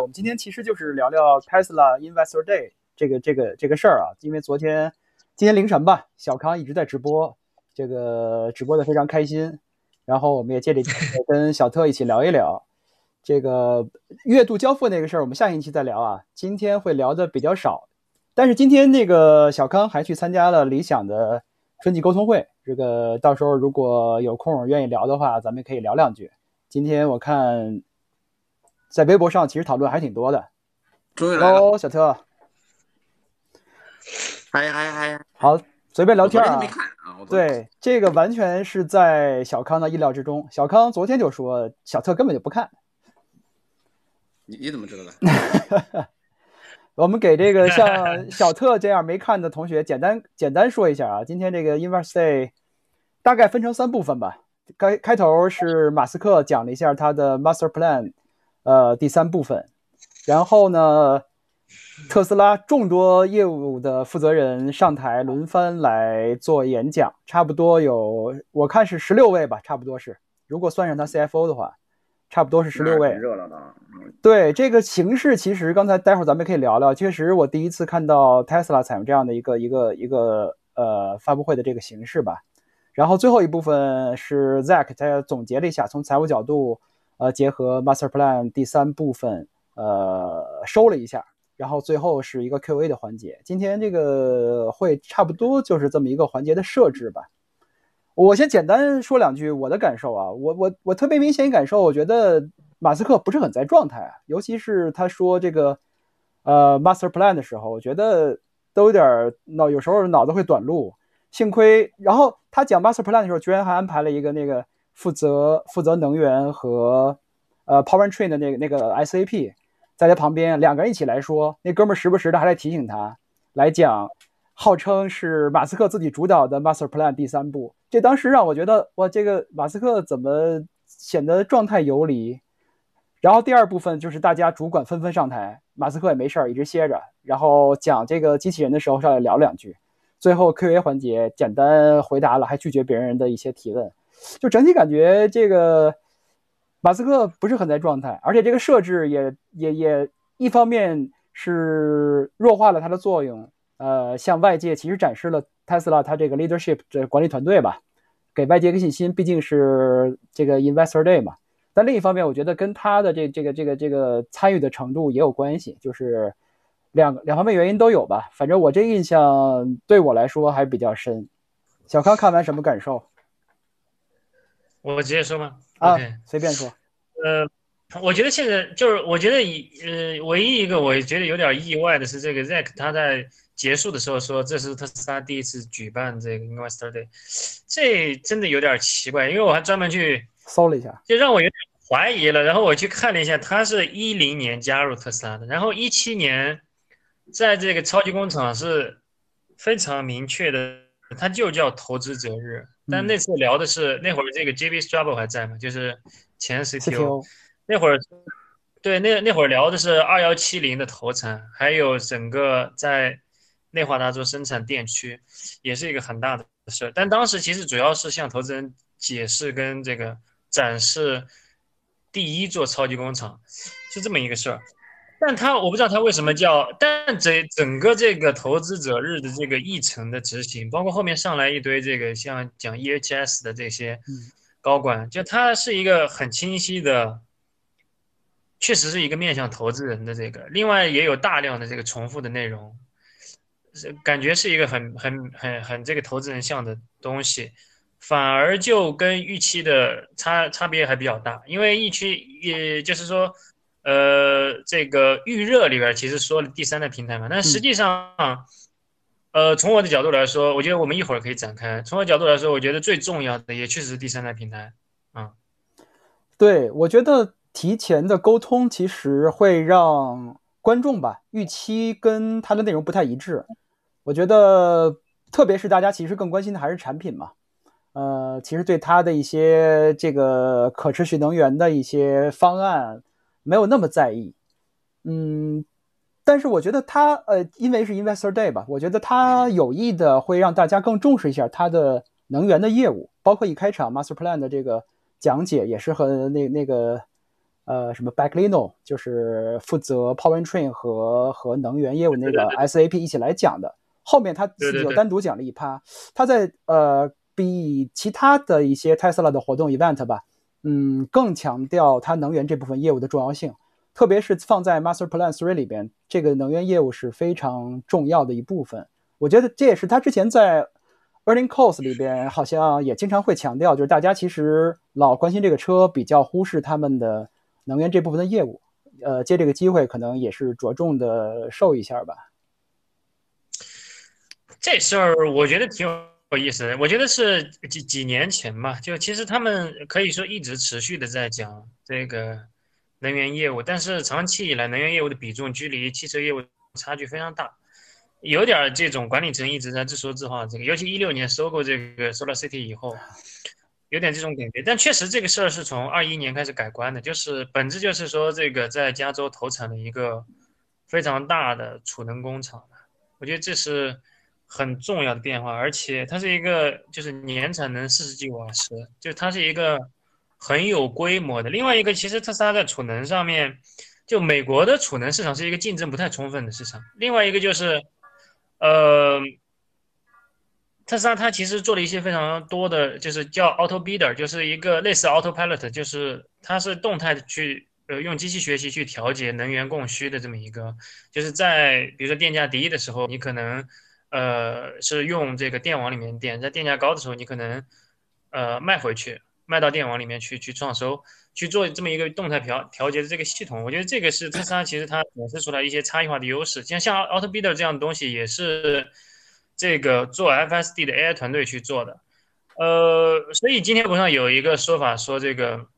我们今天其实就是聊聊 Tesla Investor Day 这个这个这个事儿啊，因为昨天今天凌晨吧，小康一直在直播，这个直播的非常开心，然后我们也借这机会跟小特一起聊一聊这个月度交付那个事儿，我们下星期再聊啊，今天会聊的比较少，但是今天那个小康还去参加了理想的春季沟通会，这个到时候如果有空愿意聊的话，咱们可以聊两句。今天我看。在微博上其实讨论还挺多的。终于来了，小特。嗨嗨嗨！好，随便聊天啊。对，这个完全是在小康的意料之中。小康昨天就说，小特根本就不看。你你怎么知道的？我们给这个像小特这样没看的同学简单简单说一下啊。今天这个 Inverse Day 大概分成三部分吧。开开头是马斯克讲了一下他的 Master Plan。呃，第三部分，然后呢，特斯拉众多业务的负责人上台轮番来做演讲，差不多有我看是十六位吧，差不多是，如果算上他 CFO 的话，差不多是十六位。热闹的。对这个形式，其实刚才待会儿咱们可以聊聊。确实，我第一次看到 Tesla 采用这样的一个一个一个呃发布会的这个形式吧。然后最后一部分是 Zack 他总结了一下，从财务角度。呃，结合 Master Plan 第三部分，呃，收了一下，然后最后是一个 Q&A 的环节。今天这个会差不多就是这么一个环节的设置吧。我先简单说两句我的感受啊，我我我特别明显感受，我觉得马斯克不是很在状态啊，尤其是他说这个呃 Master Plan 的时候，我觉得都有点脑，有时候脑子会短路。幸亏，然后他讲 Master Plan 的时候，居然还安排了一个那个。负责负责能源和呃 Powertrain 的那个那个 SAP 在他旁边，两个人一起来说，那哥们时不时的还在提醒他，来讲，号称是马斯克自己主导的 Master Plan 第三步。这当时让我觉得，哇，这个马斯克怎么显得状态游离？然后第二部分就是大家主管纷纷上台，马斯克也没事儿，一直歇着，然后讲这个机器人的时候上来聊两句，最后 Q&A 环节简单回答了，还拒绝别人的一些提问。就整体感觉这个马斯克不是很在状态，而且这个设置也也也一方面是弱化了它的作用，呃，向外界其实展示了 Tesla 它这个 leadership 这管理团队吧，给外界一个信心，毕竟是这个 Investor Day 嘛。但另一方面，我觉得跟他的这这个这个这个参与的程度也有关系，就是两两方面原因都有吧。反正我这印象对我来说还比较深。小康看完什么感受？我直接说吗？啊，随便说。呃，我觉得现在就是，我觉得呃，唯一一个我觉得有点意外的是，这个 Zack 他在结束的时候说，这是特斯拉第一次举办这个 Investor Day，这真的有点奇怪，因为我还专门去搜了一下，就让我有点怀疑了。然后我去看了一下，他是一零年加入特斯拉的，然后一七年在这个超级工厂是非常明确的，他就叫投资择日。但那次聊的是那会儿这个 JB Straubel 还在吗？就是前 CTO，那会儿对那那会儿聊的是二幺七零的投产，还有整个在内华达州生产电区，也是一个很大的事儿。但当时其实主要是向投资人解释跟这个展示第一座超级工厂，是这么一个事儿。但他我不知道他为什么叫，但这整个这个投资者日的这个议程的执行，包括后面上来一堆这个像讲 EHS 的这些高管，就他是一个很清晰的，确实是一个面向投资人的这个，另外也有大量的这个重复的内容，是感觉是一个很很很很这个投资人向的东西，反而就跟预期的差差别还比较大，因为预期也就是说。呃，这个预热里边其实说了第三代平台嘛，但实际上，呃，从我的角度来说，我觉得我们一会儿可以展开。从我角度来说，我觉得最重要的也确实是第三代平台。啊，对，我觉得提前的沟通其实会让观众吧预期跟它的内容不太一致。我觉得，特别是大家其实更关心的还是产品嘛。呃，其实对它的一些这个可持续能源的一些方案。没有那么在意，嗯，但是我觉得他呃，因为是 Investor Day 吧，我觉得他有意的会让大家更重视一下他的能源的业务，包括一开场 Master Plan 的这个讲解也是和那那个呃什么 Backlino，就是负责 Powertrain 和和能源业务那个 SAP 一起来讲的。后面他自己有单独讲了一趴，他在呃比其他的一些 Tesla 的活动 event 吧，嗯，更强调它能源这部分业务的重要性，特别是放在 Master Plan Three 里边，这个能源业务是非常重要的一部分。我觉得这也是他之前在 Earning Calls 里边好像也经常会强调，就是大家其实老关心这个车，比较忽视他们的能源这部分的业务。呃，借这个机会，可能也是着重的受一下吧。这事儿我觉得挺有意思。我觉得是几几年前嘛，就其实他们可以说一直持续的在讲这个能源业务，但是长期以来能源业务的比重距离汽车业务差距非常大，有点这种管理层一直在自说自话。这个尤其一六年收购这个 Solar City 以后，有点这种感觉。但确实这个事儿是从二一年开始改观的，就是本质就是说这个在加州投产了一个非常大的储能工厂，我觉得这是。很重要的变化，而且它是一个就是年产能四十 g 瓦时，就它是一个很有规模的。另外一个，其实特斯拉在储能上面，就美国的储能市场是一个竞争不太充分的市场。另外一个就是，呃，特斯拉它其实做了一些非常多的，就是叫 Auto Bidder，就是一个类似 Autopilot，就是它是动态的去呃用机器学习去调节能源供需的这么一个，就是在比如说电价低的时候，你可能。呃，是用这个电网里面电，在电价高的时候，你可能呃卖回去，卖到电网里面去去创收，去做这么一个动态调调节的这个系统。我觉得这个是特斯拉其实它显示出来一些差异化的优势。像像 Auto Bidder 这样的东西，也是这个做 FSD 的 AI 团队去做的。呃，所以今天网上有一个说法说，这个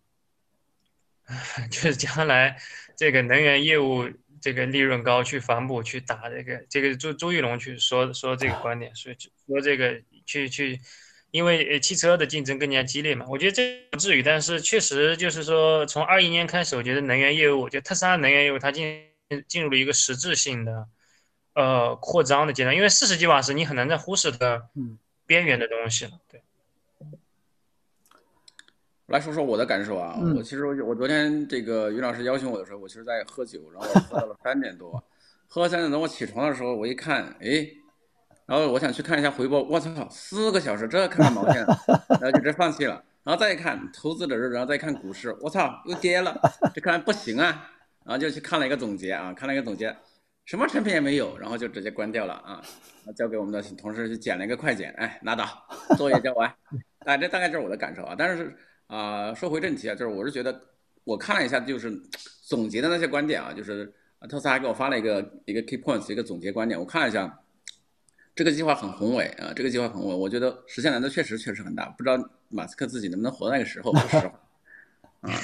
就是将来这个能源业务。这个利润高去反哺去打这个这个朱朱玉龙去说说这个观点，所以说这个去去，因为汽车的竞争更加激烈嘛，我觉得这不至于，但是确实就是说从二一年开始，我觉得能源业务，就特斯拉能源业务它进进入了一个实质性的呃扩张的阶段，因为四十几瓦时你很难再忽视的边缘的东西了，对。来说说我的感受啊，嗯、我其实我我昨天这个于老师邀请我的时候，我其实在喝酒，然后喝到了三点多，喝到三点多我起床的时候，我一看，哎，然后我想去看一下回播，我操，四个小时这看看毛线，然后就直接放弃了，然后再一看投资者日，然后再看股市，我操，又跌了，这看来不行啊，然后就去看了一个总结啊，看了一个总结，什么产品也没有，然后就直接关掉了啊，交给我们的同事去剪了一个快剪，哎，拉倒，作业交完，啊，这大概就是我的感受啊，但是。啊、呃，说回正题啊，就是我是觉得，我看了一下，就是总结的那些观点啊，就是特斯拉还给我发了一个一个 key points 一个总结观点，我看了一下，这个计划很宏伟啊，这个计划很宏伟，我觉得实现难度确实确实很大，不知道马斯克自己能不能活到那个时候，说实话啊。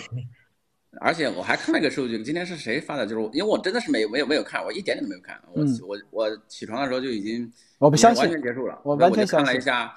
而且我还看了一个数据，今天是谁发的？就是因为我真的是没没有没有看，我一点点都没有看，我、嗯、我我起床的时候就已经我不相信完全结束了，我完全看了一下。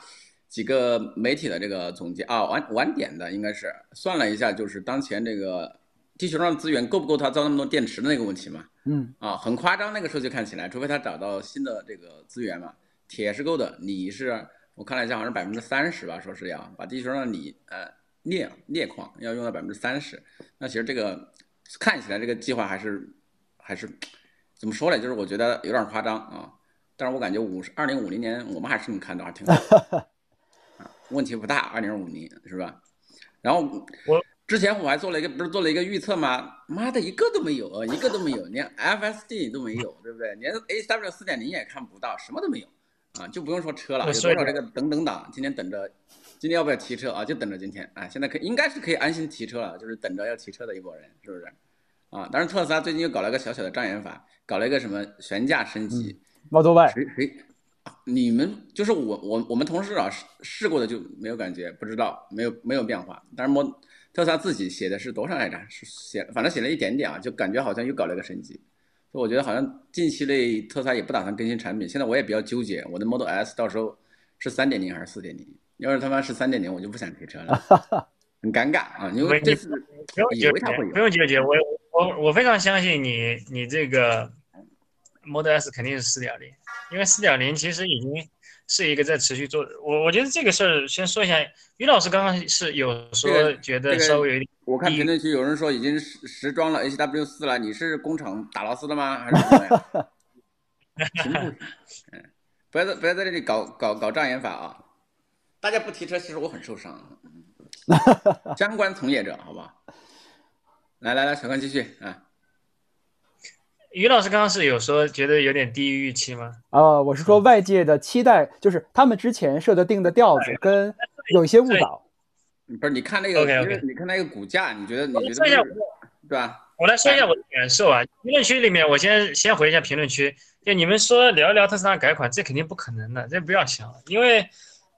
几个媒体的这个总结啊，晚晚点的应该是算了一下，就是当前这个地球上的资源够不够它造那么多电池的那个问题嘛。嗯。啊，很夸张那个数据看起来，除非他找到新的这个资源嘛，铁是够的，锂是我看了一下，好像是百分之三十吧，说是要把地球上的锂呃镍镍矿要用到百分之三十。那其实这个看起来这个计划还是还是怎么说呢？就是我觉得有点夸张啊，但是我感觉五十二零五零年我们还是这么看到，还挺好。问题不大，二零五零是吧？然后我之前我还做了一个，不是做了一个预测吗？妈的，一个都没有啊，一个都没有，连 FSD 都没有，对不对？连 AW 四点零也看不到，什么都没有啊，就不用说车了，有多少这个等等党今天等着，今天要不要提车啊？就等着今天，啊，现在可应该是可以安心提车了，就是等着要提车的一波人，是不是？啊，当然特斯拉最近又搞了个小小的障眼法，搞了一个什么悬架升级、嗯、，Model Y，谁谁？你们就是我我我们同事啊试试过的就没有感觉，不知道没有没有变化。但是摩特斯拉自己写的是多少来着？是写反正写了一点点啊，就感觉好像又搞了个升级。所以我觉得好像近期内特斯拉也不打算更新产品。现在我也比较纠结，我的 Model S 到时候是三点零还是四点零？要是他妈是三点零，我就不想提车了，很尴尬啊！因为这次以为它会有，不用纠结，我我我非常相信你，你这个 Model S 肯定是四点零。因为四点零其实已经是一个在持续做。我我觉得这个事儿先说一下，于老师刚刚是有说觉得稍微有一点，我看评论区有人说已经实实装了 HW 四了，你是工厂打螺丝的吗？还是怎么样？嗯，不要在不要在这里搞搞搞障眼法啊！大家不提车，其实我很受伤。相关从业者，好吧？来来来，小关继续啊。于老师刚刚是有说觉得有点低于预期吗？啊，我是说外界的期待，就是他们之前设的定的调子跟有一些误导。不是，你看那个，OK，，你看那个股价，你觉得你觉得对吧？我来说一下我的感受啊。评论区里面，我先先回一下评论区。就你们说聊一聊特斯拉改款，这肯定不可能的，这不要想了。因为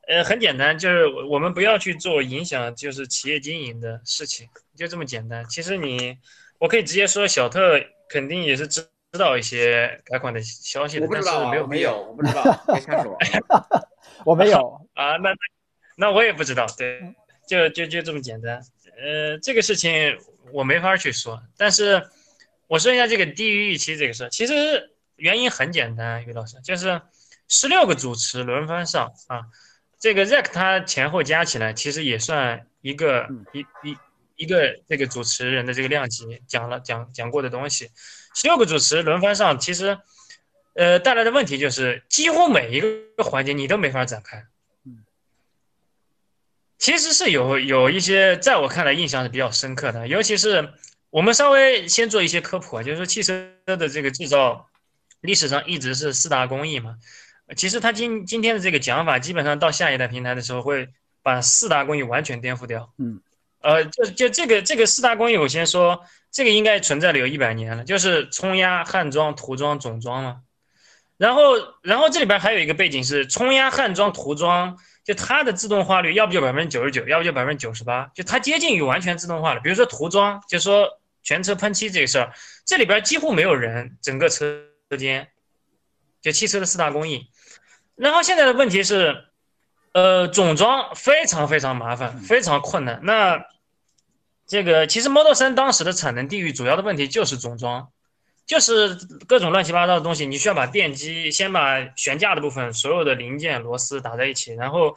呃很简单，就是我们不要去做影响就是企业经营的事情，就这么简单。其实你，我可以直接说小特。肯定也是知知道一些改款的消息的，但是没有没有，我不知道，别瞎说。我没有 啊，那那我也不知道，对，就就就这么简单。呃，这个事情我没法去说，但是我说一下这个低于预期这个事，其实原因很简单，于老师就是十六个主持轮番上啊，这个 Zack 他前后加起来其实也算一个一一。一个这个主持人的这个量级讲了讲讲过的东西，十六个主持轮番上，其实，呃，带来的问题就是几乎每一个环节你都没法展开。其实是有有一些在我看来印象是比较深刻的，尤其是我们稍微先做一些科普啊，就是说汽车的这个制造历史上一直是四大工艺嘛，其实他今今天的这个讲法，基本上到下一代平台的时候会把四大工艺完全颠覆掉。嗯。呃，就就这个这个四大工艺，我先说，这个应该存在了有一百年了，就是冲压、焊装、涂装、总装嘛。然后，然后这里边还有一个背景是冲压、焊装、涂装，就它的自动化率要不就百分之九十九，要不就百分之九十八，就它接近于完全自动化了。比如说涂装，就说全车喷漆这个事儿，这里边几乎没有人，整个车间，就汽车的四大工艺。然后现在的问题是，呃，总装非常非常麻烦，非常困难。那这个其实 Model 3当时的产能地域主要的问题就是总装，就是各种乱七八糟的东西，你需要把电机先把悬架的部分所有的零件螺丝打在一起，然后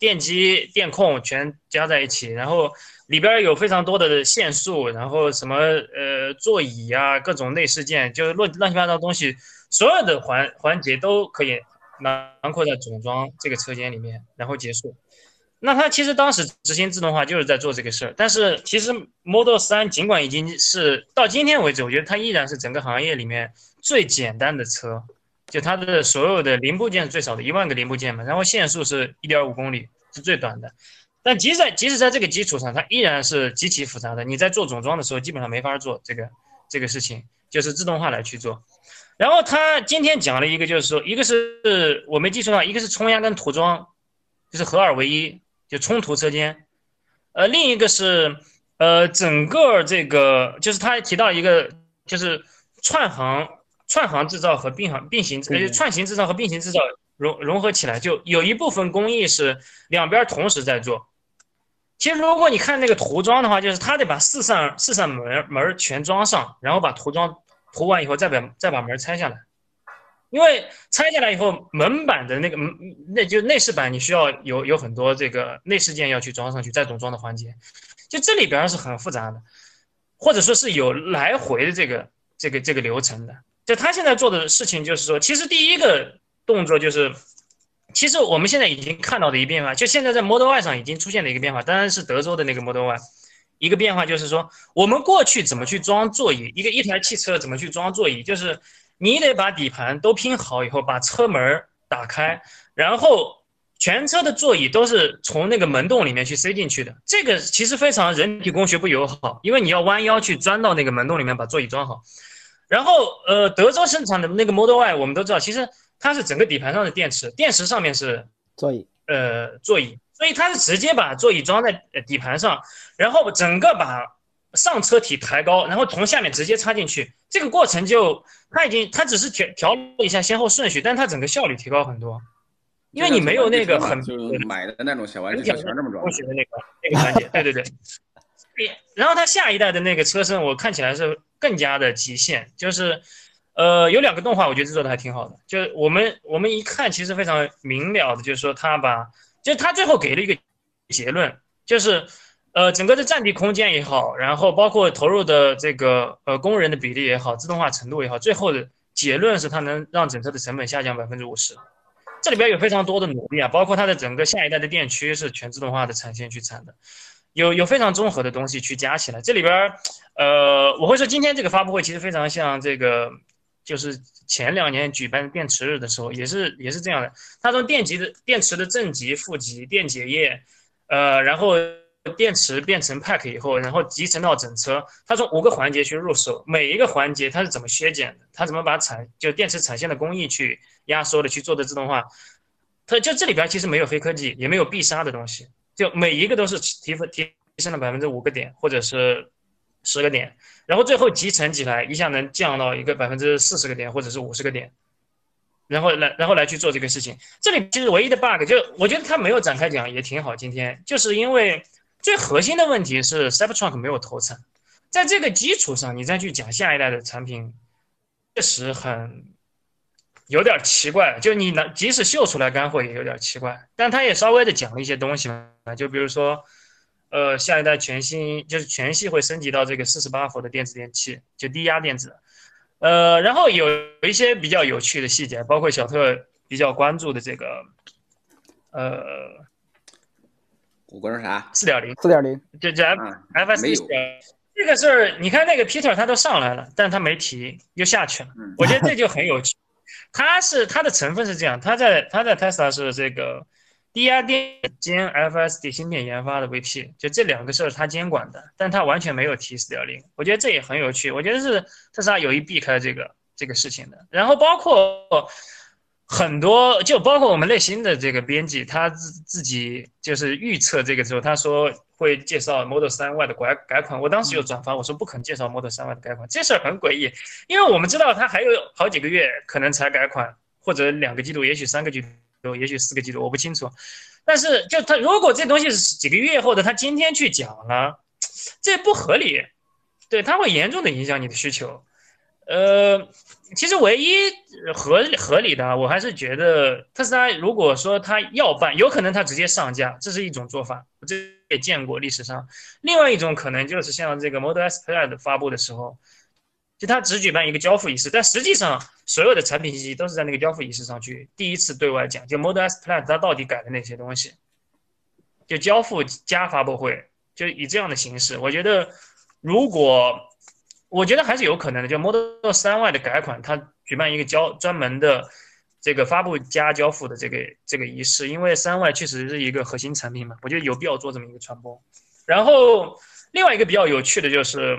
电机电控全加在一起，然后里边有非常多的线束，然后什么呃座椅啊各种内饰件，就乱乱七八糟的东西，所有的环环节都可以囊括在总装这个车间里面，然后结束。那他其实当时执行自动化就是在做这个事儿，但是其实 Model 3尽管已经是到今天为止，我觉得它依然是整个行业里面最简单的车，就它的所有的零部件最少的，一万个零部件嘛，然后线速是一点五公里是最短的，但即使即使在这个基础上，它依然是极其复杂的。你在做总装的时候，基本上没法做这个这个事情，就是自动化来去做。然后他今天讲了一个，就是说，一个是我没记错的话，一个是冲压跟涂装，就是合二为一。就冲突车间，呃，另一个是，呃，整个这个就是他提到一个，就是串行串行制造和并行并行，呃，串行制造和并行制造融融合起来，就有一部分工艺是两边同时在做。其实如果你看那个涂装的话，就是他得把四扇四扇门门全装上，然后把涂装涂完以后，再把再把门拆下来。因为拆下来以后，门板的那个，那就内饰板，你需要有有很多这个内饰件要去装上去，再总装的环节，就这里边是很复杂的，或者说是有来回的这个这个这个流程的。就他现在做的事情就是说，其实第一个动作就是，其实我们现在已经看到的一个变化，就现在在 Model Y 上已经出现了一个变化，当然是德州的那个 Model Y，一个变化就是说，我们过去怎么去装座椅，一个一台汽车怎么去装座椅，就是。你得把底盘都拼好以后，把车门打开，然后全车的座椅都是从那个门洞里面去塞进去的。这个其实非常人体工学不友好，因为你要弯腰去钻到那个门洞里面把座椅装好。然后，呃，德州生产的那个 Model Y，我们都知道，其实它是整个底盘上的电池，电池上面是座椅，呃，座椅，所以它是直接把座椅装在底盘上，然后整个把。上车体抬高，然后从下面直接插进去，这个过程就他已经他只是调调了一下先后顺序，但它整个效率提高很多，因为你没有那个很买的那种小玩具全这么装的那个那个环节，对对对。然后他下一代的那个车身，我看起来是更加的极限，就是呃，有两个动画我觉得制作的还挺好的，就是我们我们一看其实非常明了的，就是说他把，就他最后给了一个结论，就是呃整个的占地空间也好，然后包括投入的这个呃工人的比例也好，自动化程度也好，最后的结论是它能让整车的成本下降百分之五十。这里边有非常多的努力啊，包括它的整个下一代的电驱是全自动化的产线去产的，有有非常综合的东西去加起来。这里边，呃，我会说今天这个发布会其实非常像这个，就是前两年举办电池日的时候，也是也是这样的。它从电极的电池的正极、负极、电解液，呃，然后电池变成 pack 以后，然后集成到整车，它从五个环节去入手，每一个环节它是怎么削减的，它怎么把产就电池产线的工艺去。压缩的去做的自动化，它就这里边其实没有黑科技，也没有必杀的东西，就每一个都是提分提升了百分之五个点或者是十个点，然后最后集成起来一下能降到一个百分之四十个点或者是五十个点，然后来然后来去做这个事情。这里其实唯一的 bug 就我觉得它没有展开讲也挺好。今天就是因为最核心的问题是 Cybertruck 没有投产，在这个基础上你再去讲下一代的产品，确实很。有点奇怪，就你能即使秀出来干货也有点奇怪，但他也稍微的讲了一些东西嘛，就比如说，呃，下一代全新就是全系会升级到这个四十八伏的电子电器，就低压电子，呃，然后有一些比较有趣的细节，包括小特比较关注的这个，呃，我关注啥？四点零，四点零，就这 F S D 这个事儿，你看那个 Peter 他都上来了，但是他没提，又下去了，我觉得这就很有趣。他是他的成分是这样，他在他在 Tesla 是这个低压电兼 FSD 芯片研发的 VP，就这两个事儿他监管的，但他完全没有提四点零。我觉得这也很有趣，我觉得是特斯拉有意避开这个这个事情的。然后包括很多，就包括我们内心的这个编辑，他自自己就是预测这个时候，他说。会介绍 Model 3 Y 的改改款，我当时就转发，我说不可能介绍 Model 3 Y 的改款，这事儿很诡异，因为我们知道它还有好几个月可能才改款，或者两个季度，也许三个季度，也许四个季度，我不清楚。但是就他如果这东西是几个月后的，他今天去讲了，这不合理，对，它会严重的影响你的需求。呃，其实唯一合合理的，我还是觉得特斯拉如果说他要办，有可能他直接上架，这是一种做法，我这也见过历史上。另外一种可能就是像这个 Model S Plaid 发布的时候，就他只举办一个交付仪式，但实际上所有的产品信息都是在那个交付仪式上去第一次对外讲，就 Model S Plaid 它到底改了哪些东西，就交付加发布会，就以这样的形式，我觉得如果。我觉得还是有可能的，就 Model 三 Y 的改款，它举办一个交专门的这个发布加交付的这个这个仪式，因为三 Y 确实是一个核心产品嘛，我觉得有必要做这么一个传播。然后另外一个比较有趣的就是，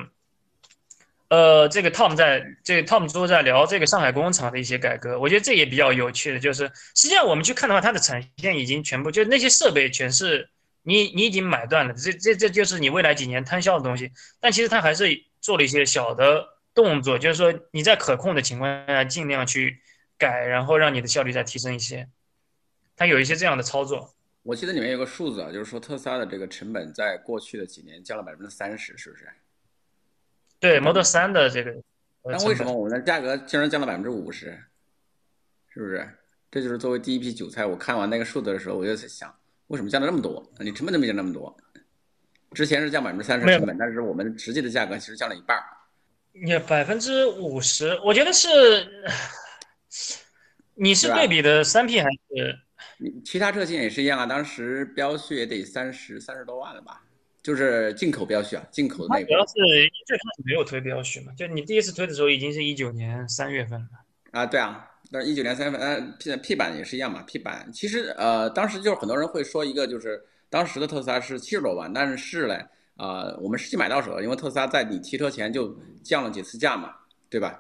呃，这个 Tom 在这个 Tom 都在聊这个上海工厂的一些改革，我觉得这也比较有趣的，就是实际上我们去看的话，它的产线已经全部就那些设备全是你你已经买断了，这这这就是你未来几年摊销的东西，但其实它还是。做了一些小的动作，就是说你在可控的情况下尽量去改，然后让你的效率再提升一些。它有一些这样的操作。我记得里面有个数字啊，就是说特斯拉的这个成本在过去的几年降了百分之三十，是不是？对，Model 3的这个。那为什么我们的价格竟然降了百分之五十？是不是？这就是作为第一批韭菜，我看完那个数字的时候，我就在想，为什么降了那么多？你成本都没降那么多。之前是降百分之三十成本，但是我们实际的价格其实降了一半儿。你百分之五十，我觉得是，你是对比的三 P 还是？你其他车型也是一样啊，当时标序也得三十三十多万了吧？就是进口标序啊，进口的那个。主要是最开始没有推标序嘛，就你第一次推的时候已经是一九年三月份了。啊，对啊，但是一九年三月份，呃，P P 版也是一样嘛，P 版其实呃，当时就是很多人会说一个就是。当时的特斯拉是七十多万，但是呢，啊，我们实际买到手，因为特斯拉在你提车前就降了几次价嘛，对吧？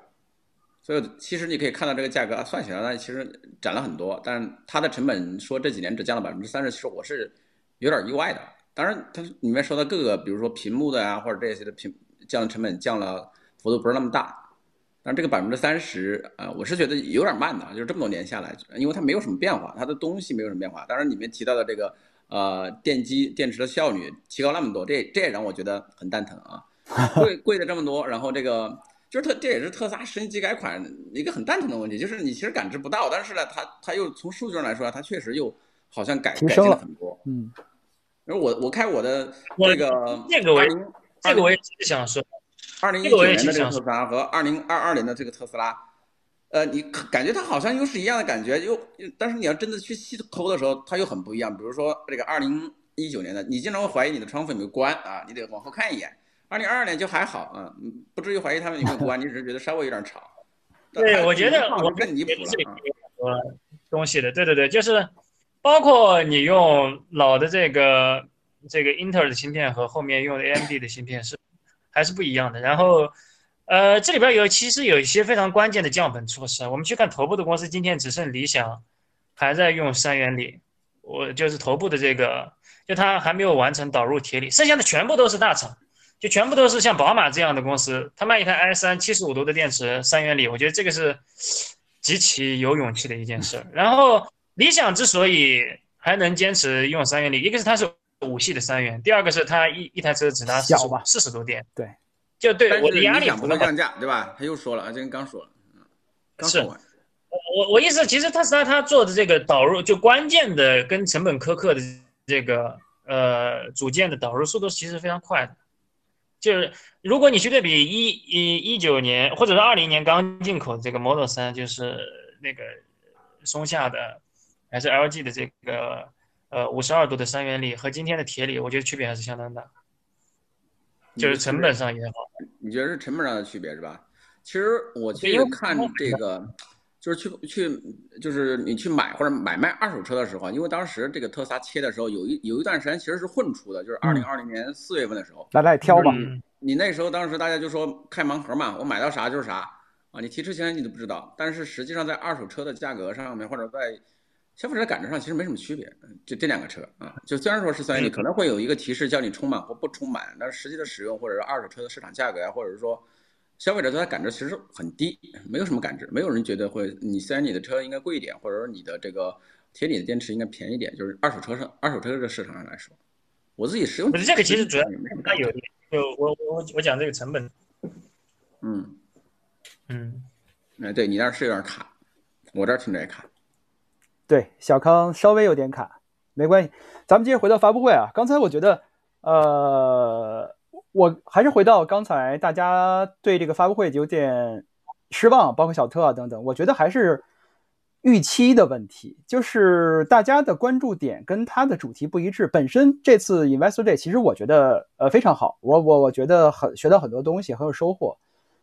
所以其实你可以看到这个价格啊算起来，那其实涨了很多。但是它的成本说这几年只降了百分之三十，其实我是有点意外的。当然，它里面说的各个，比如说屏幕的啊，或者这些的屏降成本降了幅度不是那么大。但这个百分之三十，啊，我是觉得有点慢的，就是这么多年下来，因为它没有什么变化，它的东西没有什么变化。当然里面提到的这个。呃，电机电池的效率提高那么多，这这也让我觉得很蛋疼啊！贵 贵的这么多，然后这个就是特这也是特斯拉升级改款一个很蛋疼的问题，就是你其实感知不到，但是呢，它它又从数据上来说，它确实又好像改改进了很多。嗯，然后我我开我的我这个这个我也20这个我也是想说，二零一这个我也九年的这个特斯拉和二零二二年的这个特斯拉，呃，你可感觉它好像又是一样的感觉，又但是你要真的去细抠的时候，它又很不一样。比如说这个二零一九年的，你经常会怀疑你的窗户有没有关啊，你得往后看一眼。二零二二年就还好啊，嗯不至于怀疑他们有没有关，你只是觉得稍微有点吵。对，我觉得我更离谱了东西的，对对对，就是包括你用老的这个这个英特尔的芯片和后面用的 AMD 的芯片是还是不一样的。然后，呃，这里边有其实有一些非常关键的降本措施啊。我们去看头部的公司，今天只剩理想还在用三元锂，我就是头部的这个，就它还没有完成导入铁锂，剩下的全部都是大厂。就全部都是像宝马这样的公司，它卖一台 i 三七十五度的电池三元锂，我觉得这个是极其有勇气的一件事。然后理想之所以还能坚持用三元锂，一个是它是五系的三元，第二个是它一一台车只拿四十四十度电，对，就对我离阿理想不里不那么会降价，对吧？他又说了，啊，这个刚说了，嗯，刚是说完。我我意思，其实特斯拉它做的这个导入，就关键的跟成本苛刻的这个呃组件的导入速度其实非常快的。就是如果你去对比一一一九年或者是二零年刚进口的这个 Model 三，就是那个松下的还是 LG 的这个呃五十二度的三元锂和今天的铁锂，我觉得区别还是相当大，就是成本上也好。你觉得是成本上的区别是吧？其实我其实看这个，就是去去就是你去买或者买卖二手车的时候，因为当时这个特斯拉切的时候，有一有一段时间其实是混出的，就是二零二零年四月份的时候，大家也挑吧。嗯，你那时候当时大家就说开盲盒嘛，我买到啥就是啥啊，你提车前你都不知道，但是实际上在二手车的价格上面或者在消费者感知上其实没什么区别，就这两个车啊，就虽然说是三元锂，嗯可能会有一个提示叫你充满或不充满，但是实际的使用或者是二手车的市场价格呀，或者是说消费者对它感知其实很低，没有什么感知，没有人觉得会你虽然你的车应该贵一点，或者说你的这个铁锂的电池应该便宜一点，就是二手车上二手车这个市场上来说，我自己使用不是这个其实主要也没什么感觉它有一点，就我我我讲这个成本，嗯。嗯。哎，对你那儿是有点卡，我这儿听着也卡。对，小康稍微有点卡，没关系。咱们接着回到发布会啊，刚才我觉得，呃，我还是回到刚才大家对这个发布会有点失望，包括小特啊等等，我觉得还是预期的问题，就是大家的关注点跟它的主题不一致。本身这次 Investor Day 其实我觉得呃非常好，我我我觉得很学到很多东西，很有收获。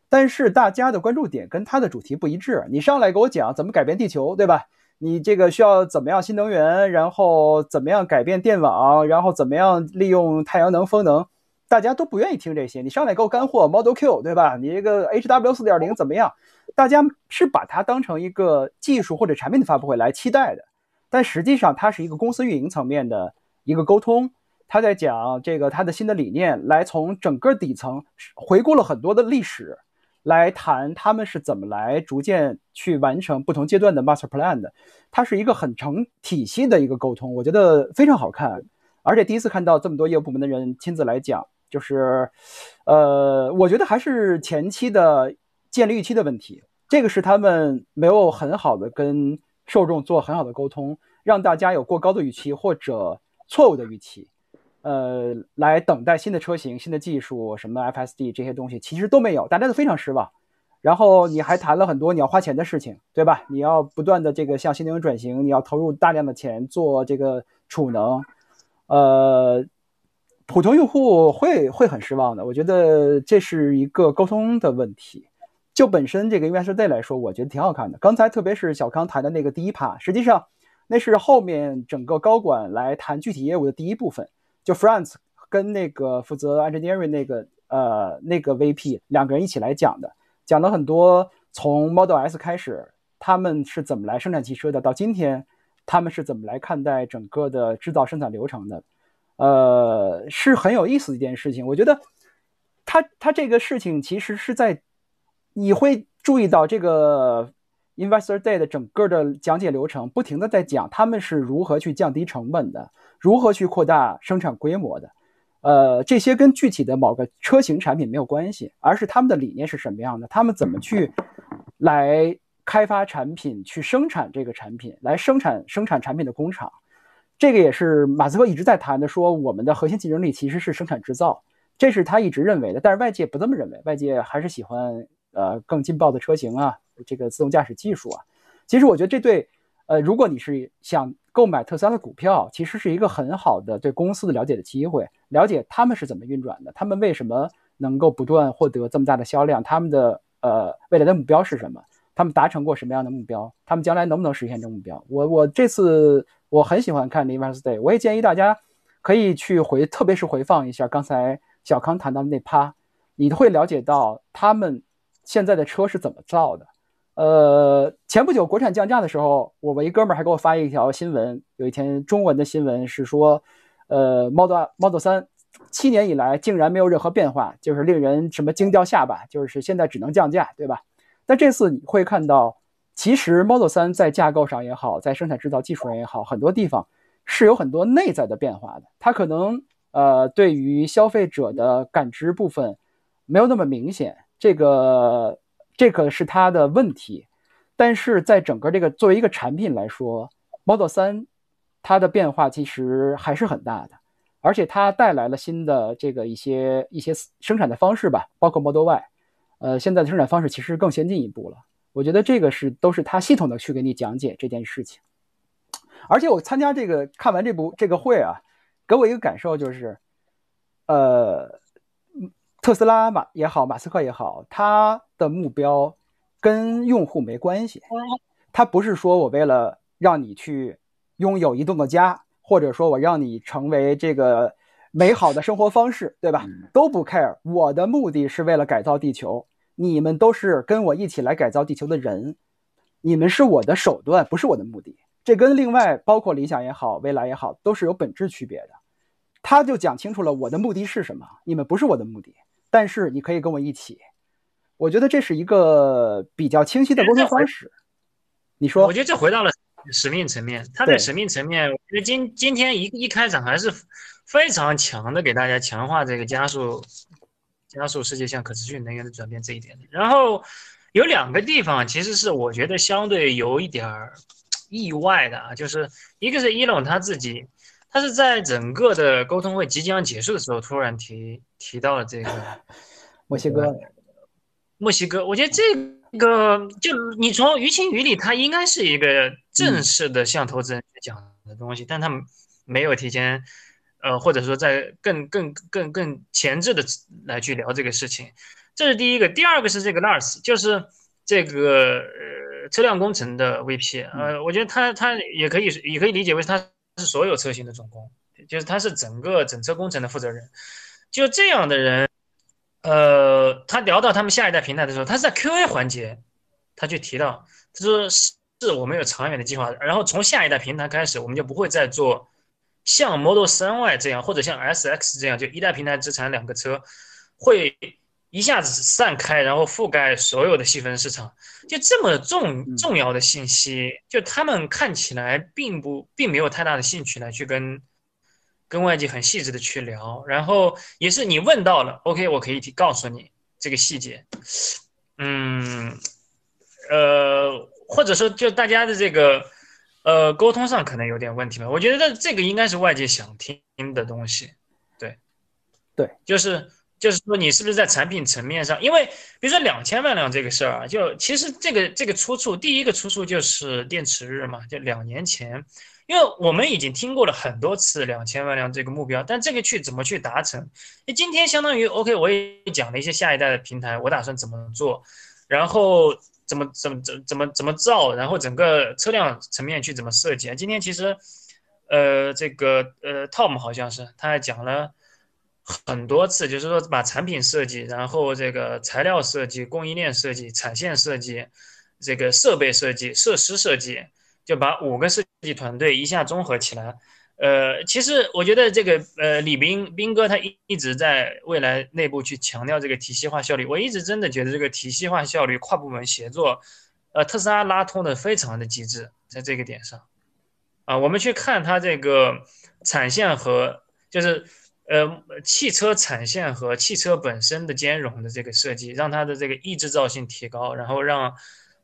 但是大家的关注点跟它的主题不一致，你上来给我讲怎么改变地球，对吧？你这个需要怎么样新能源，然后怎么样改变电网，然后怎么样利用太阳能、风能，大家都不愿意听这些。你上来给我干货 Model Q，对吧？你这个 HW 四点零怎么样？大家是把它当成一个技术或者产品的发布会来期待的，但实际上它是一个公司运营层面的一个沟通。他在讲这个他的新的理念，来从整个底层回顾了很多的历史。来谈他们是怎么来逐渐去完成不同阶段的 master plan 的，它是一个很成体系的一个沟通，我觉得非常好看，而且第一次看到这么多业务部门的人亲自来讲，就是，呃，我觉得还是前期的建立预期的问题，这个是他们没有很好的跟受众做很好的沟通，让大家有过高的预期或者错误的预期。呃，来等待新的车型、新的技术，什么 FSD 这些东西，其实都没有，大家都非常失望。然后你还谈了很多你要花钱的事情，对吧？你要不断的这个向新能源转型，你要投入大量的钱做这个储能，呃，普通用户会会很失望的。我觉得这是一个沟通的问题。就本身这个 Investor Day 来说，我觉得挺好看的。刚才特别是小康谈的那个第一趴，实际上那是后面整个高管来谈具体业务的第一部分。就 France 跟那个负责 engineering 那个呃那个 VP 两个人一起来讲的，讲了很多从 Model S 开始，他们是怎么来生产汽车的，到今天他们是怎么来看待整个的制造生产流程的，呃，是很有意思的一件事情。我觉得他他这个事情其实是在你会注意到这个 Investor Day 的整个的讲解流程，不停的在讲他们是如何去降低成本的。如何去扩大生产规模的？呃，这些跟具体的某个车型产品没有关系，而是他们的理念是什么样的，他们怎么去来开发产品，去生产这个产品，来生产生产产品的工厂。这个也是马斯克一直在谈的，说我们的核心竞争力其实是生产制造，这是他一直认为的。但是外界不这么认为，外界还是喜欢呃更劲爆的车型啊，这个自动驾驶技术啊。其实我觉得这对呃，如果你是想购买特斯拉的股票，其实是一个很好的对公司的了解的机会，了解他们是怎么运转的，他们为什么能够不断获得这么大的销量，他们的呃未来的目标是什么，他们达成过什么样的目标，他们将来能不能实现这个目标。我我这次。我很喜欢看《l e v i s Day》，我也建议大家可以去回，特别是回放一下刚才小康谈到的那趴，你会了解到他们现在的车是怎么造的。呃，前不久国产降价的时候，我们一哥们儿还给我发一条新闻，有一天中文的新闻是说，呃，Model Model 三七年以来竟然没有任何变化，就是令人什么惊掉下巴，就是现在只能降价，对吧？但这次你会看到。其实 Model 3在架构上也好，在生产制造技术上也好，很多地方是有很多内在的变化的。它可能呃，对于消费者的感知部分没有那么明显，这个这个是它的问题。但是在整个这个作为一个产品来说，Model 3它的变化其实还是很大的，而且它带来了新的这个一些一些生产的方式吧，包括 Model Y，呃，现在的生产方式其实更先进一步了。我觉得这个是都是他系统的去给你讲解这件事情，而且我参加这个看完这部这个会啊，给我一个感受就是，呃，特斯拉马也好，马斯克也好，他的目标跟用户没关系，他不是说我为了让你去拥有移动的家，或者说我让你成为这个美好的生活方式，对吧？都不 care，我的目的是为了改造地球。你们都是跟我一起来改造地球的人，你们是我的手段，不是我的目的。这跟另外包括理想也好，未来也好，都是有本质区别的。他就讲清楚了我的目的是什么，你们不是我的目的，但是你可以跟我一起。我觉得这是一个比较清晰的沟通方式。你说？我觉得这回到了使命层面。他在使命层面，我觉得今今天一一开场还是非常强的，给大家强化这个加速。加速世界向可持续能源的转变这一点，然后有两个地方其实是我觉得相对有一点儿意外的啊，就是一个是伊隆他自己，他是在整个的沟通会即将结束的时候突然提提到了这个 墨西哥，墨西哥，我觉得这个就你从于情于理，他应该是一个正式的向投资人讲的东西，但他们没有提前。呃，或者说在更更更更前置的来去聊这个事情，这是第一个。第二个是这个 Lars，就是这个呃车辆工程的 VP。呃，我觉得他他也可以也可以理解为他是所有车型的总工，就是他是整个整车工程的负责人。就这样的人，呃，他聊到他们下一代平台的时候，他是在 Q&A 环节，他就提到，他说是我们有长远的计划，然后从下一代平台开始，我们就不会再做。像 Model 3 Y 这样，或者像 S X 这样，就一代平台只产两个车，会一下子散开，然后覆盖所有的细分市场。就这么重重要的信息，就他们看起来并不并没有太大的兴趣来去跟跟外界很细致的去聊。然后也是你问到了，OK，我可以告诉你这个细节。嗯，呃，或者说就大家的这个。呃，沟通上可能有点问题吧。我觉得这个应该是外界想听的东西，对，对，就是就是说你是不是在产品层面上？因为比如说两千万辆这个事儿啊，就其实这个这个出处，第一个出处就是电池日嘛，就两年前，因为我们已经听过了很多次两千万辆这个目标，但这个去怎么去达成？那今天相当于 OK，我也讲了一些下一代的平台，我打算怎么做，然后。怎么怎么怎怎么怎么造，然后整个车辆层面去怎么设计啊？今天其实，呃，这个呃，Tom 好像是他还讲了很多次，就是说把产品设计，然后这个材料设计、供应链设计、产线设计、这个设备设计、设施设计，就把五个设计团队一下综合起来。呃，其实我觉得这个呃，李斌斌哥他一直在未来内部去强调这个体系化效率。我一直真的觉得这个体系化效率、跨部门协作，呃，特斯拉拉通的非常的极致，在这个点上，啊，我们去看它这个产线和就是呃汽车产线和汽车本身的兼容的这个设计，让它的这个易制造性提高，然后让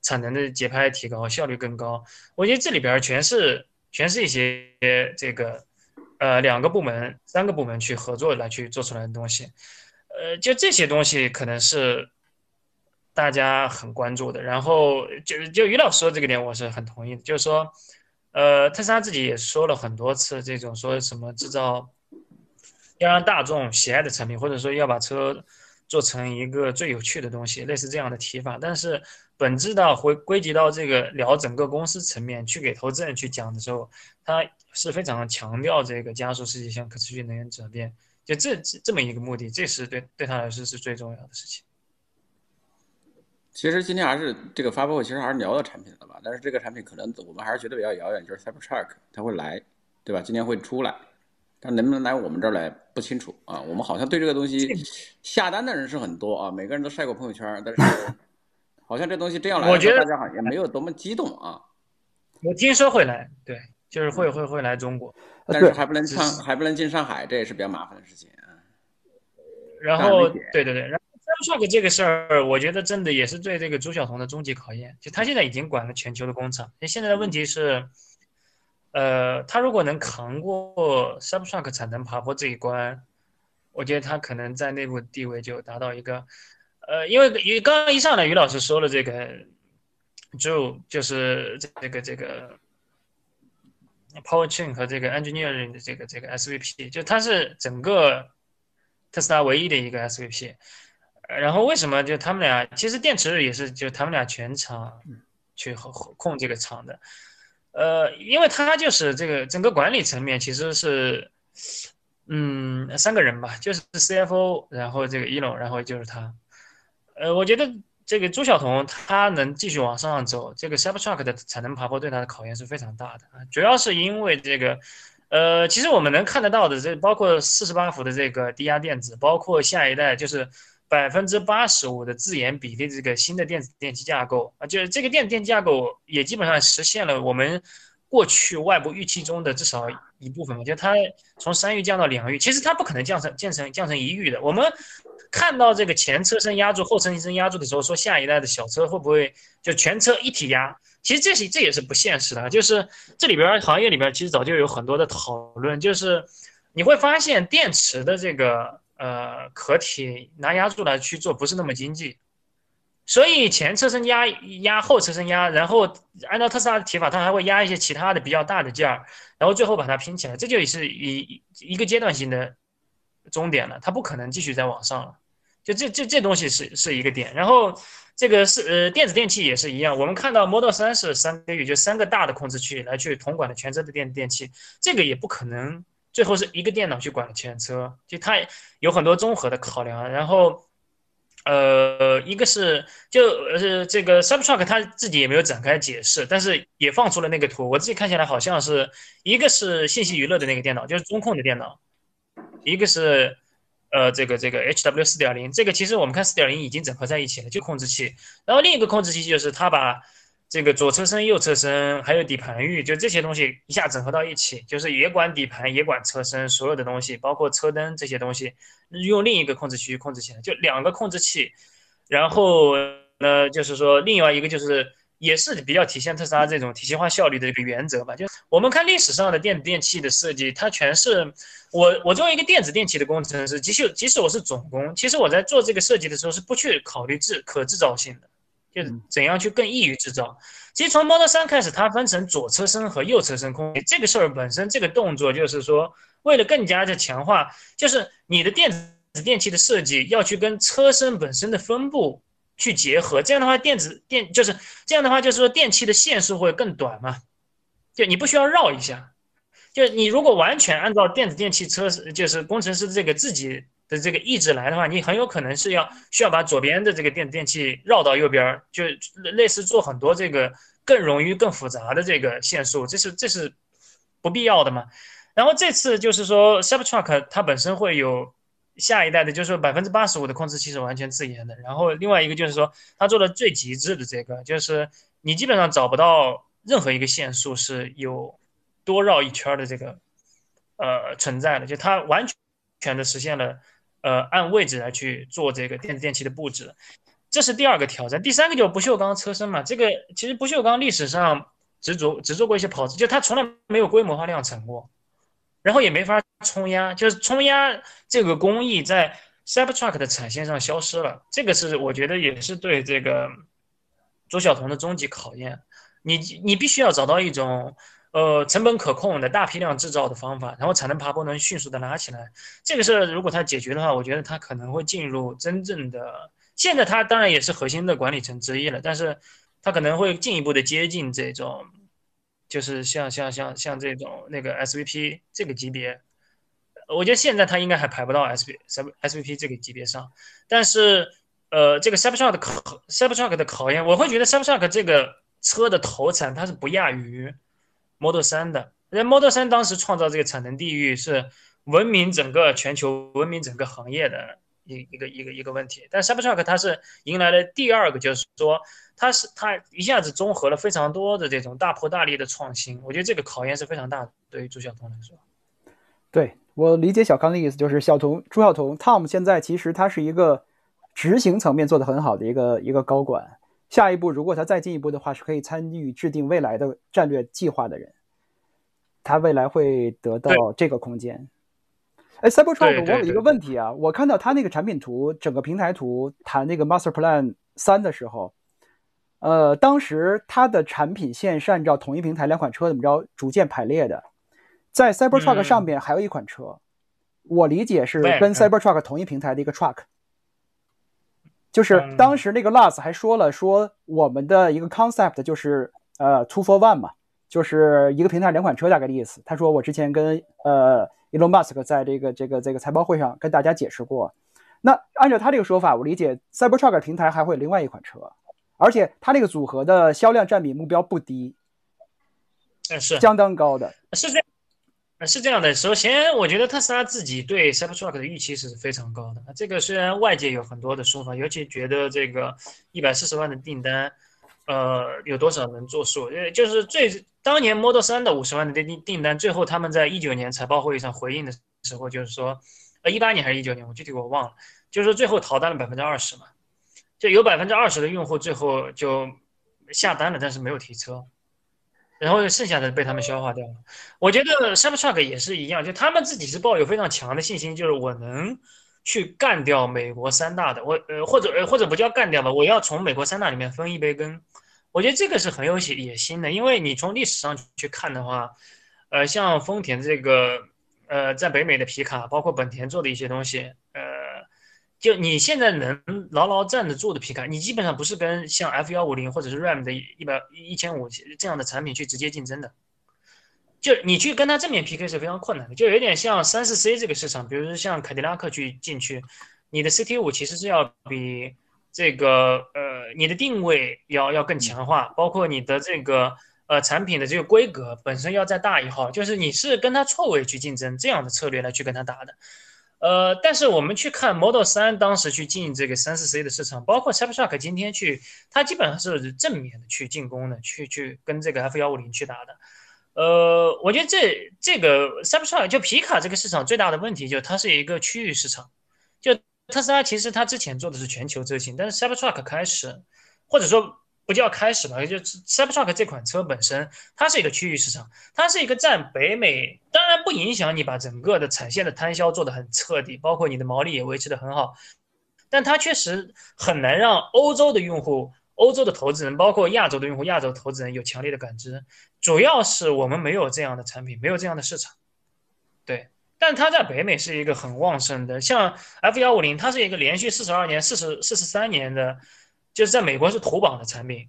产能的节拍提高，效率更高。我觉得这里边全是全是一些这个呃两个部门、三个部门去合作来去做出来的东西。呃，就这些东西可能是大家很关注的。然后就就于老师说这个点，我是很同意的，就是说。呃，特斯拉自己也说了很多次，这种说什么制造要让大众喜爱的产品，或者说要把车做成一个最有趣的东西，类似这样的提法。但是本质到回归集到这个聊整个公司层面去给投资人去讲的时候，他是非常强调这个加速世界向可持续能源转变，就这这么一个目的，这是对对他来说是最重要的事情。其实今天还是这个发布会，其实还是聊到产品了吧？但是这个产品可能我们还是觉得比较遥远，就是 Cybertruck 它会来，对吧？今天会出来，但能不能来我们这儿来不清楚啊。我们好像对这个东西下单的人是很多啊，每个人都晒过朋友圈，但是 好像这东西这样来，我觉得大家好像也没有多么激动啊。我听说会来，对，就是会会会来中国，但是还不能上，还不能进上海，这也是比较麻烦的事情啊。然后，对对对，然后。这个事儿，我觉得真的也是对这个朱晓彤的终极考验。就他现在已经管了全球的工厂，那现在的问题是，呃，他如果能扛过 Cybertruck 产能爬坡这一关，我觉得他可能在内部地位就达到一个，呃，因为于刚刚一上来于老师说了这个，就就是这个这个 Power Chain 和这个 Engineering 的这个这个 SVP，就他是整个特斯拉唯一的一个 SVP。然后为什么就他们俩？其实电池也是就他们俩全场去控这个厂的，呃，因为他就是这个整个管理层面其实是，嗯，三个人吧，就是 CFO，然后这个一龙，然后就是他，呃，我觉得这个朱晓彤他能继续往上走，这个 Cybertruck 的产能爬坡对他的考验是非常大的啊，主要是因为这个，呃，其实我们能看得到的这包括四十八伏的这个低压电子，包括下一代就是。百分之八十五的自研比例，这个新的电子电器架构啊，就是这个电子电架构也基本上实现了我们过去外部预期中的至少一部分嘛，就它从三域降到两域，其实它不可能降成降成降成一域的。我们看到这个前车身压住后车身压住的时候，说下一代的小车会不会就全车一体压？其实这是这也是不现实的，就是这里边行业里边其实早就有很多的讨论，就是你会发现电池的这个。呃，壳体拿压铸来去做不是那么经济，所以前车身压压后车身压，然后按照特斯拉的提法，它还会压一些其他的比较大的件儿，然后最后把它拼起来，这就也是一一个阶段性的终点了，它不可能继续再往上了。就这这这东西是是一个点，然后这个是呃电子电器也是一样，我们看到 Model 3是三个域，就三个大的控制区来去统管的全车的电子电器，这个也不可能。最后是一个电脑去管全车，就它有很多综合的考量。然后，呃，一个是就呃这个 Cybertruck 它自己也没有展开解释，但是也放出了那个图。我自己看起来好像是一个是信息娱乐的那个电脑，就是中控的电脑；一个是呃这个这个 HW 四点零，这个其实我们看四点零已经整合在一起了，就控制器。然后另一个控制器就是它把。这个左车身、右车身，还有底盘域，就这些东西一下整合到一起，就是也管底盘，也管车身，所有的东西，包括车灯这些东西，用另一个控制器去控制起来，就两个控制器。然后呢，就是说另外一个就是也是比较体现特斯拉这种体系化效率的一个原则吧。就我们看历史上的电子电器的设计，它全是我我作为一个电子电器的工程师，即使即使我是总工，其实我在做这个设计的时候是不去考虑制可制造性的。就是怎样去更易于制造。其实从 Model 3开始，它分成左车身和右车身空间。这个事儿本身，这个动作就是说，为了更加的强化，就是你的电子电器的设计要去跟车身本身的分布去结合。这样的话，电子电就是这样的话，就是说电器的线束会更短嘛。就你不需要绕一下。就你如果完全按照电子电器车，就是工程师这个自己。的这个意志来的话，你很有可能是要需要把左边的这个电电器绕到右边，就类似做很多这个更容易、更复杂的这个线束，这是这是不必要的嘛。然后这次就是说，Cybertruck 它本身会有下一代的，就是百分之八十五的控制器是完全自研的。然后另外一个就是说，它做的最极致的这个，就是你基本上找不到任何一个线束是有多绕一圈的这个呃存在的，就它完全。全的实现了，呃，按位置来去做这个电子电器的布置，这是第二个挑战。第三个就是不锈钢车身嘛，这个其实不锈钢历史上只做只做过一些跑车，就它从来没有规模化量产过，然后也没法冲压，就是冲压这个工艺在 Cybertruck 的产线上消失了，这个是我觉得也是对这个周晓彤的终极考验。你你必须要找到一种。呃，成本可控的大批量制造的方法，然后产能爬坡能迅速的拉起来。这个事儿如果它解决的话，我觉得它可能会进入真正的。现在它当然也是核心的管理层之一了，但是它可能会进一步的接近这种，就是像像像像这种那个 SVP 这个级别。我觉得现在它应该还排不到 S V S SVP 这个级别上，但是呃，这个 Cybertruck 的考 Cybertruck 的考验，我会觉得 Cybertruck 这个车的投产它是不亚于。Model 三的，那 Model 三当时创造这个产能地域是闻名整个全球、闻名整个行业的一一个一个一个问题。但 Cybertruck 它是迎来了第二个，就是说它是它一下子综合了非常多的这种大破大立的创新。我觉得这个考验是非常大的，对于朱晓彤来说。对我理解小康的意思，就是小彤朱晓彤 Tom 现在其实他是一个执行层面做得很好的一个一个高管。下一步，如果他再进一步的话，是可以参与制定未来的战略计划的人，他未来会得到这个空间。哎，Cybertruck，我有一个问题啊，我看到他那个产品图，整个平台图谈那个 Master Plan 三的时候，呃，当时它的产品线是按照同一平台两款车怎么着逐渐排列的，在 Cybertruck 上面还有一款车，我理解是跟 Cybertruck 同一平台的一个 Truck。就是当时那个 Lars 还说了，说我们的一个 concept 就是呃 two for one 嘛，就是一个平台两款车大概的意思。他说我之前跟呃 Elon Musk 在这个这个这个财报会上跟大家解释过。那按照他这个说法，我理解 Cybertruck 平台还会有另外一款车，而且他那个组合的销量占比目标不低，是相当高的，是这样。是这样的，首先，我觉得特斯拉自己对 Cybertruck 的预期是非常高的。这个虽然外界有很多的说法，尤其觉得这个一百四十万的订单，呃，有多少能作数？呃，就是最当年 Model 三的五十万的订订单，最后他们在一九年财报会议上回应的时候，就是说，呃，一八年还是一九年，我具体我忘了，就是说最后逃单了百分之二十嘛，就有百分之二十的用户最后就下单了，但是没有提车。然后剩下的被他们消化掉了。我觉得 Cybertruck 也是一样，就他们自己是抱有非常强的信心，就是我能去干掉美国三大的，我呃或者呃或者不叫干掉吧，我要从美国三大里面分一杯羹。我觉得这个是很有野野心的，因为你从历史上去看的话，呃，像丰田这个呃在北美的皮卡，包括本田做的一些东西，呃。就你现在能牢牢站得住的皮卡，你基本上不是跟像 F 幺五零或者是 Ram 的一百一千五这样的产品去直接竞争的。就你去跟它正面 PK 是非常困难的，就有点像三四 C 这个市场，比如说像凯迪拉克去进去，你的 CT 五其实是要比这个呃你的定位要要更强化，包括你的这个呃产品的这个规格本身要再大一号，就是你是跟它错位去竞争这样的策略来去跟它打的。呃，但是我们去看 Model 三当时去进这个三四 C 的市场，包括 Cybertruck 今天去，它基本上是正面的去进攻的，去去跟这个 F 幺五零去打的。呃，我觉得这这个 Cybertruck 就皮卡这个市场最大的问题就它是一个区域市场，就特斯拉其实它之前做的是全球车型，但是 Cybertruck 开始或者说。不叫开始吧，就 Cybertruck 这款车本身，它是一个区域市场，它是一个占北美，当然不影响你把整个的产线的摊销做得很彻底，包括你的毛利也维持得很好，但它确实很难让欧洲的用户、欧洲的投资人，包括亚洲的用户、亚洲投资人有强烈的感知，主要是我们没有这样的产品，没有这样的市场，对，但它在北美是一个很旺盛的，像 F 幺五零，它是一个连续四十二年、四十四十三年的。就是在美国是头榜的产品，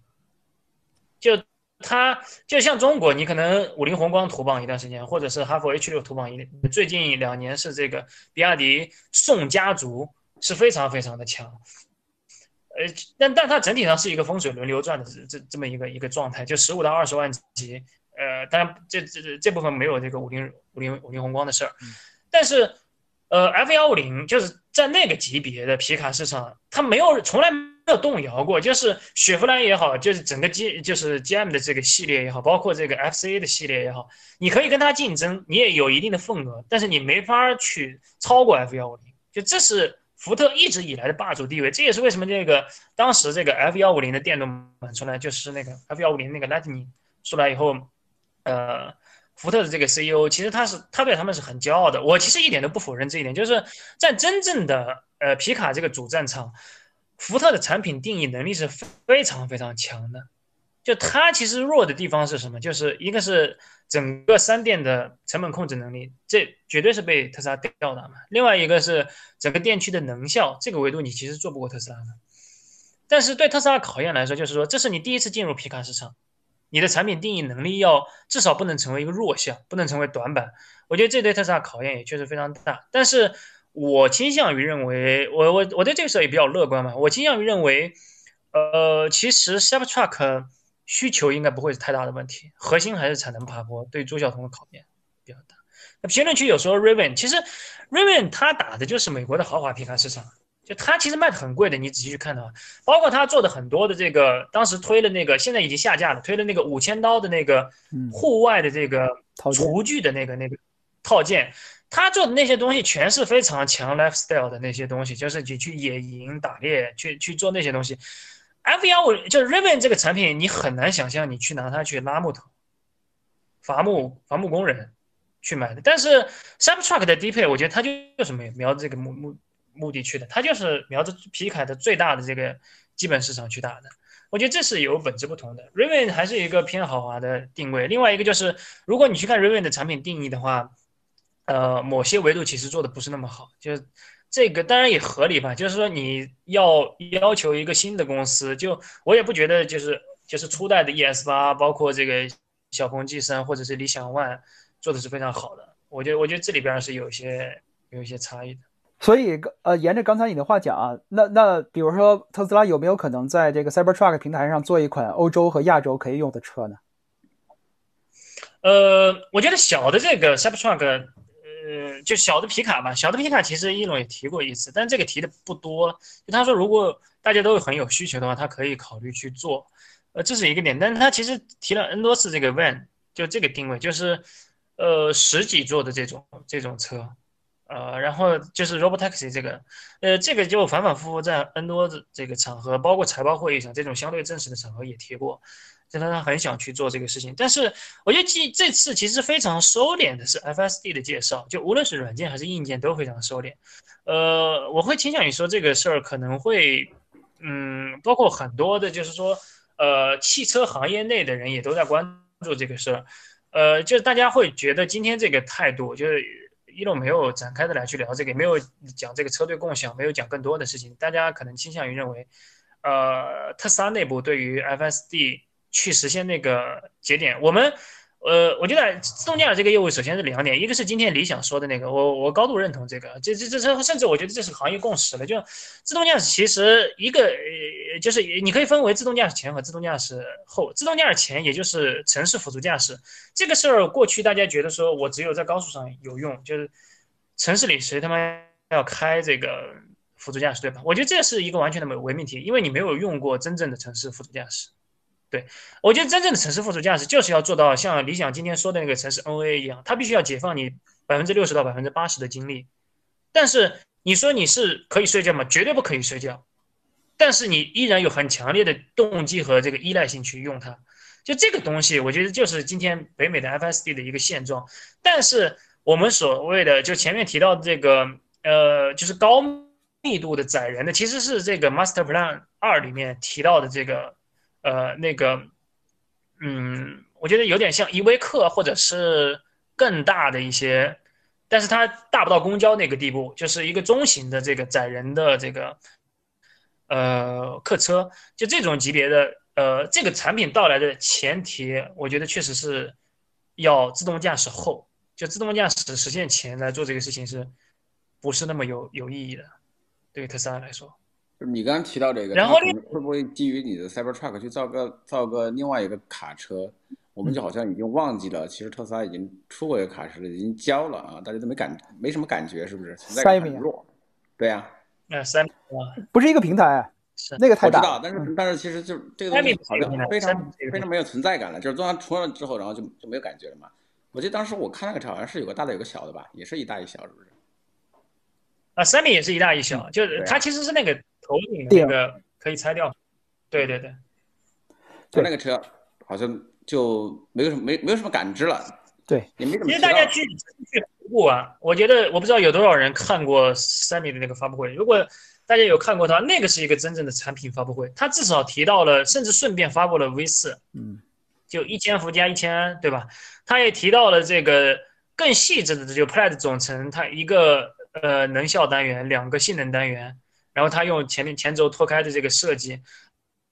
就它就像中国，你可能五菱宏光头榜一段时间，或者是哈弗 H 六头榜一，最近两年是这个比亚迪宋家族是非常非常的强，呃，但但它整体上是一个风水轮流转的这这这么一个一个状态，就十五到二十万级，呃，当然这这这部分没有这个五菱五菱五菱宏光的事儿，但是呃 F 幺五零就是在那个级别的皮卡市场，它没有从来。有动摇过，就是雪佛兰也好，就是整个 G 就是 GM 的这个系列也好，包括这个 FCA 的系列也好，你可以跟它竞争，你也有一定的份额，但是你没法去超过 F 幺五零，就这是福特一直以来的霸主地位，这也是为什么这个当时这个 F 幺五零的电动版出来，就是那个 F 幺五零那个 Lightning 出来以后，呃。福特的这个 CEO 其实他是他对他们是很骄傲的，我其实一点都不否认这一点，就是在真正的呃皮卡这个主战场，福特的产品定义能力是非常非常强的。就它其实弱的地方是什么？就是一个是整个三电的成本控制能力，这绝对是被特斯拉吊打嘛。另外一个是整个电驱的能效，这个维度你其实做不过特斯拉的。但是对特斯拉考验来说，就是说这是你第一次进入皮卡市场。你的产品定义能力要至少不能成为一个弱项，不能成为短板。我觉得这对特斯拉考验也确实非常大。但是我倾向于认为，我我我对这个事儿也比较乐观嘛。我倾向于认为，呃，其实 Cybertruck 需求应该不会是太大的问题，核心还是产能爬坡对朱晓彤的考验比较大。那评论区有时候 Raven，其实 Raven 他打的就是美国的豪华皮卡市场。就它其实卖的很贵的，你仔细去看的话，包括他做的很多的这个，当时推了那个，现在已经下架了，推了那个五千刀的那个户外的这个厨具的那个那个套件，他做的那些东西全是非常强 lifestyle 的那些东西，就是你去野营打猎去去做那些东西。F 幺五就是 Raven 这个产品，你很难想象你去拿它去拉木头、伐木、伐木工人去买的。但是 Sub Truck 的低配，我觉得它就就是瞄瞄这个目目。目的去的，它就是瞄着皮卡的最大的这个基本市场去打的。我觉得这是有本质不同的。Raven 还是一个偏豪华的定位。另外一个就是，如果你去看 Raven 的产品定义的话，呃，某些维度其实做的不是那么好。就是这个当然也合理吧。就是说你要要求一个新的公司，就我也不觉得就是就是初代的 ES 八，包括这个小鹏 G 三或者是理想 ONE 做的是非常好的。我觉得我觉得这里边是有一些有一些差异的。所以，呃，沿着刚才你的话讲啊，那那比如说特斯拉有没有可能在这个 Cybertruck 平台上做一款欧洲和亚洲可以用的车呢？呃，我觉得小的这个 Cybertruck，呃，就小的皮卡嘛，小的皮卡其实一龙也提过一次，但这个提的不多。就他说，如果大家都有很有需求的话，他可以考虑去做。呃，这是一个点，但他其实提了 N 多次这个 van，就这个定位，就是呃十几座的这种这种车。呃，然后就是 Robotaxi 这个，呃，这个就反反复复在 N 多的这个场合，包括财报会议上这种相对正式的场合也提过，就他他很想去做这个事情。但是我觉得这这次其实非常收敛的是 FSD 的介绍，就无论是软件还是硬件都非常收敛。呃，我会倾向于说这个事儿可能会，嗯，包括很多的，就是说，呃，汽车行业内的人也都在关注这个事儿，呃，就是大家会觉得今天这个态度就是。一路没有展开的来去聊这个，没有讲这个车队共享，没有讲更多的事情。大家可能倾向于认为，呃，特斯拉内部对于 FSD 去实现那个节点，我们。呃，我觉得自动驾驶这个业务首先是两点，一个是今天理想说的那个，我我高度认同这个，这这这这，甚至我觉得这是行业共识了。就自动驾驶其实一个呃，就是你可以分为自动驾驶前和自动驾驶后。自动驾驶前也就是城市辅助驾驶这个事儿，过去大家觉得说我只有在高速上有用，就是城市里谁他妈要开这个辅助驾驶对吧？我觉得这是一个完全的伪命题，因为你没有用过真正的城市辅助驾驶。对，我觉得真正的城市辅助驾驶就是要做到像理想今天说的那个城市 NOA 一样，它必须要解放你百分之六十到百分之八十的精力。但是你说你是可以睡觉吗？绝对不可以睡觉。但是你依然有很强烈的动机和这个依赖性去用它。就这个东西，我觉得就是今天北美的 FSD 的一个现状。但是我们所谓的就前面提到的这个呃，就是高密度的载人的，其实是这个 Master Plan 二里面提到的这个。呃，那个，嗯，我觉得有点像依维柯，或者是更大的一些，但是它大不到公交那个地步，就是一个中型的这个载人的这个，呃，客车，就这种级别的，呃，这个产品到来的前提，我觉得确实是要自动驾驶后，就自动驾驶实现前来做这个事情，是不是那么有有意义的？对于特斯拉来说。就是你刚刚提到这个，然后会不会基于你的 Cybertruck 去造个造个另外一个卡车？我们就好像已经忘记了，其实特斯拉已经出过一个卡车了，已经交了啊，大家都没感没什么感觉，是不是？存在感很弱。对呀，那三米不是一个平台。是那个太大我知道，了。但是嗯但是其实就这个东三米西好像这个非常非常没有存在感了，就是做完冲了之后，然后就就没有感觉了嘛。我记得当时我看那个车好像是有个大的有个小的吧，也是一大一小，是不是？啊，三米也是一大一小，就是它其实是那个头顶那个可以拆掉。对对对，就那个车好像就没有什么没没有什么感知了，对，也没怎么其实大家去去回顾啊，我觉得我不知道有多少人看过三米的那个发布会。如果大家有看过的话，那个是一个真正的产品发布会，它至少提到了，甚至顺便发布了 V 四，嗯，就一千伏加一千安，对吧？它也提到了这个更细致的这个 Plaid 总成，它一个呃能效单元，两个性能单元，然后它用前面前轴脱开的这个设计，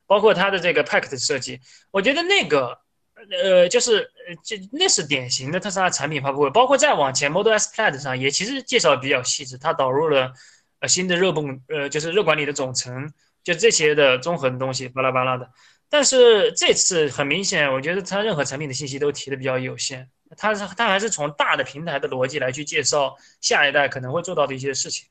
包括它的这个 Pack 的设计，我觉得那个呃就是呃这那是典型的特斯拉产品发布会，包括再往前 Model S Plaid 上也其实介绍得比较细致，它导入了呃新的热泵呃就是热管理的总成，就这些的综合的东西巴拉巴拉的。但是这次很明显，我觉得它任何产品的信息都提的比较有限，它是它还是从大的平台的逻辑来去介绍下一代可能会做到的一些事情。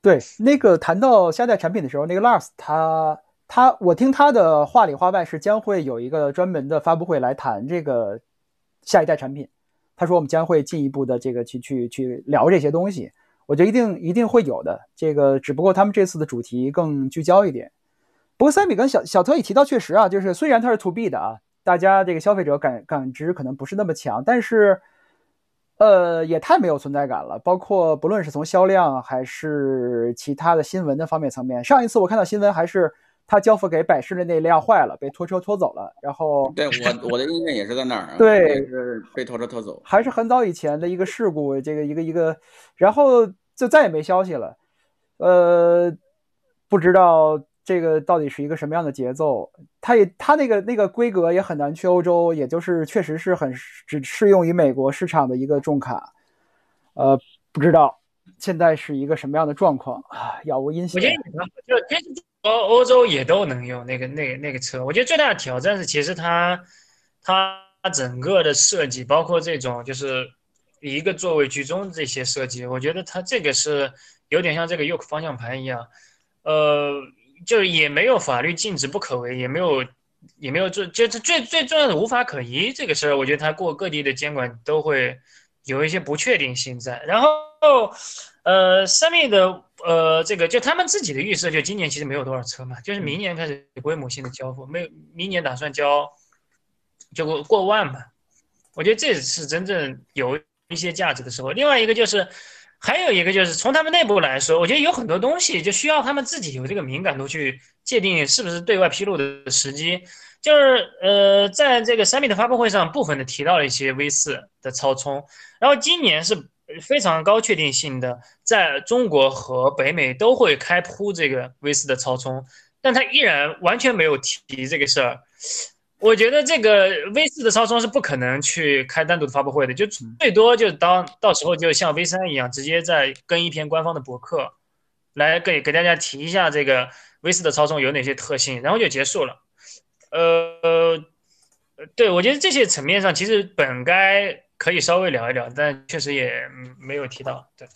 对，那个谈到下一代产品的时候，那个 Lars 他他，我听他的话里话外是将会有一个专门的发布会来谈这个下一代产品。他说我们将会进一步的这个去去去聊这些东西，我觉得一定一定会有的。这个只不过他们这次的主题更聚焦一点。不过三米跟小小特也提到，确实啊，就是虽然它是 to B 的啊，大家这个消费者感感知可能不是那么强，但是。呃，也太没有存在感了。包括不论是从销量还是其他的新闻的方面层面，上一次我看到新闻还是他交付给百事的那辆坏了，被拖车拖走了。然后对我我的印象也是在那儿啊，对也是被拖车拖走。还是很早以前的一个事故，这个一个一个，然后就再也没消息了。呃，不知道这个到底是一个什么样的节奏。它也它那个那个规格也很难去欧洲，也就是确实是很只适用于美国市场的一个重卡。呃，不知道现在是一个什么样的状况啊？杳无音信我觉得。就其实欧欧洲也都能用那个那个那个车。我觉得最大的挑战是，其实它它整个的设计，包括这种就是一个座位居中这些设计，我觉得它这个是有点像这个 Yoke 方向盘一样，呃，就是也没有法律禁止不可为，也没有也没有做就是最最重要的无法可依这个事儿，我觉得它过各地的监管都会有一些不确定性在。然后呃，三米的呃这个就他们自己的预设，就今年其实没有多少车嘛，就是明年开始规模性的交付，没有明年打算交就过过万嘛。我觉得这是真正有一些价值的时候。另外一个就是。还有一个就是从他们内部来说，我觉得有很多东西就需要他们自己有这个敏感度去界定是不是对外披露的时机。就是呃，在这个三米的发布会上，部分的提到了一些 V 四的超充，然后今年是非常高确定性的，在中国和北美都会开铺这个 V 四的超充，但他依然完全没有提这个事儿。我觉得这个 V 四的超充是不可能去开单独的发布会的，就最多就当到时候就像 V 三一样，直接再跟一篇官方的博客，来给给大家提一下这个 V 四的超充有哪些特性，然后就结束了。呃，对我觉得这些层面上其实本该可以稍微聊一聊，但确实也没有提到。对，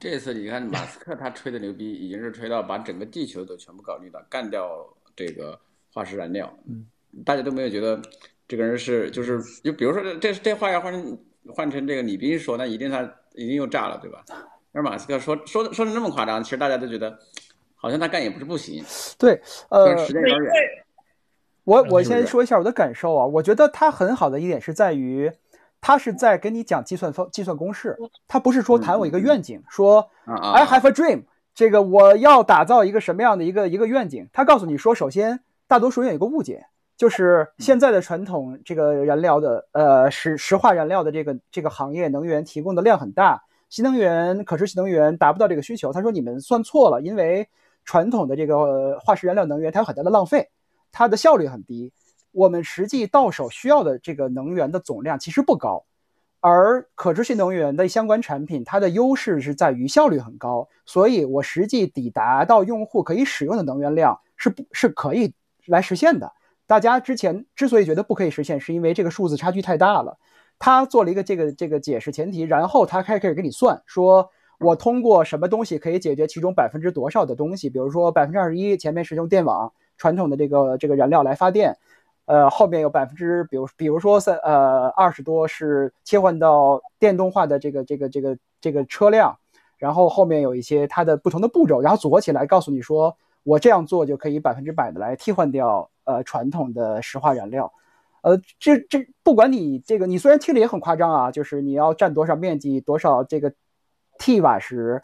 这次你看马斯克他吹的牛逼，已经是吹到把整个地球都全部考虑了，干掉这个。化石燃料，嗯，大家都没有觉得这个人是就是就比如说这这这话要换成换成这个李斌说，那一定他一定又炸了，对吧？而马斯克说说说的那么夸张，其实大家都觉得好像他干也不是不行。对，呃，时间有点远。我我先说一下我的感受啊，我觉得他很好的一点是在于，他是在跟你讲计算方计算公式，他不是说谈我一个愿景，说 I have a dream，这个我要打造一个什么样的一个一个愿景，他告诉你说，首先。大多数人有一个误解，就是现在的传统这个燃料的呃石石化燃料的这个这个行业能源提供的量很大，新能源可持续能源达不到这个需求。他说你们算错了，因为传统的这个化石燃料能源它有很大的浪费，它的效率很低。我们实际到手需要的这个能源的总量其实不高，而可持续能源的相关产品它的优势是在于效率很高，所以我实际抵达到用户可以使用的能源量是不是可以。来实现的，大家之前之所以觉得不可以实现，是因为这个数字差距太大了。他做了一个这个这个解释前提，然后他开始开始给你算，说我通过什么东西可以解决其中百分之多少的东西？比如说百分之二十一，前面是用电网传统的这个这个燃料来发电，呃，后面有百分之，比如比如说三呃二十多是切换到电动化的这个这个这个这个车辆，然后后面有一些它的不同的步骤，然后组合起来告诉你说，我这样做就可以百分之百的来替换掉呃传统的石化燃料。呃，这这不管你这个，你虽然听着也很夸张啊，就是你要占多少面积，多少这个 T 瓦时，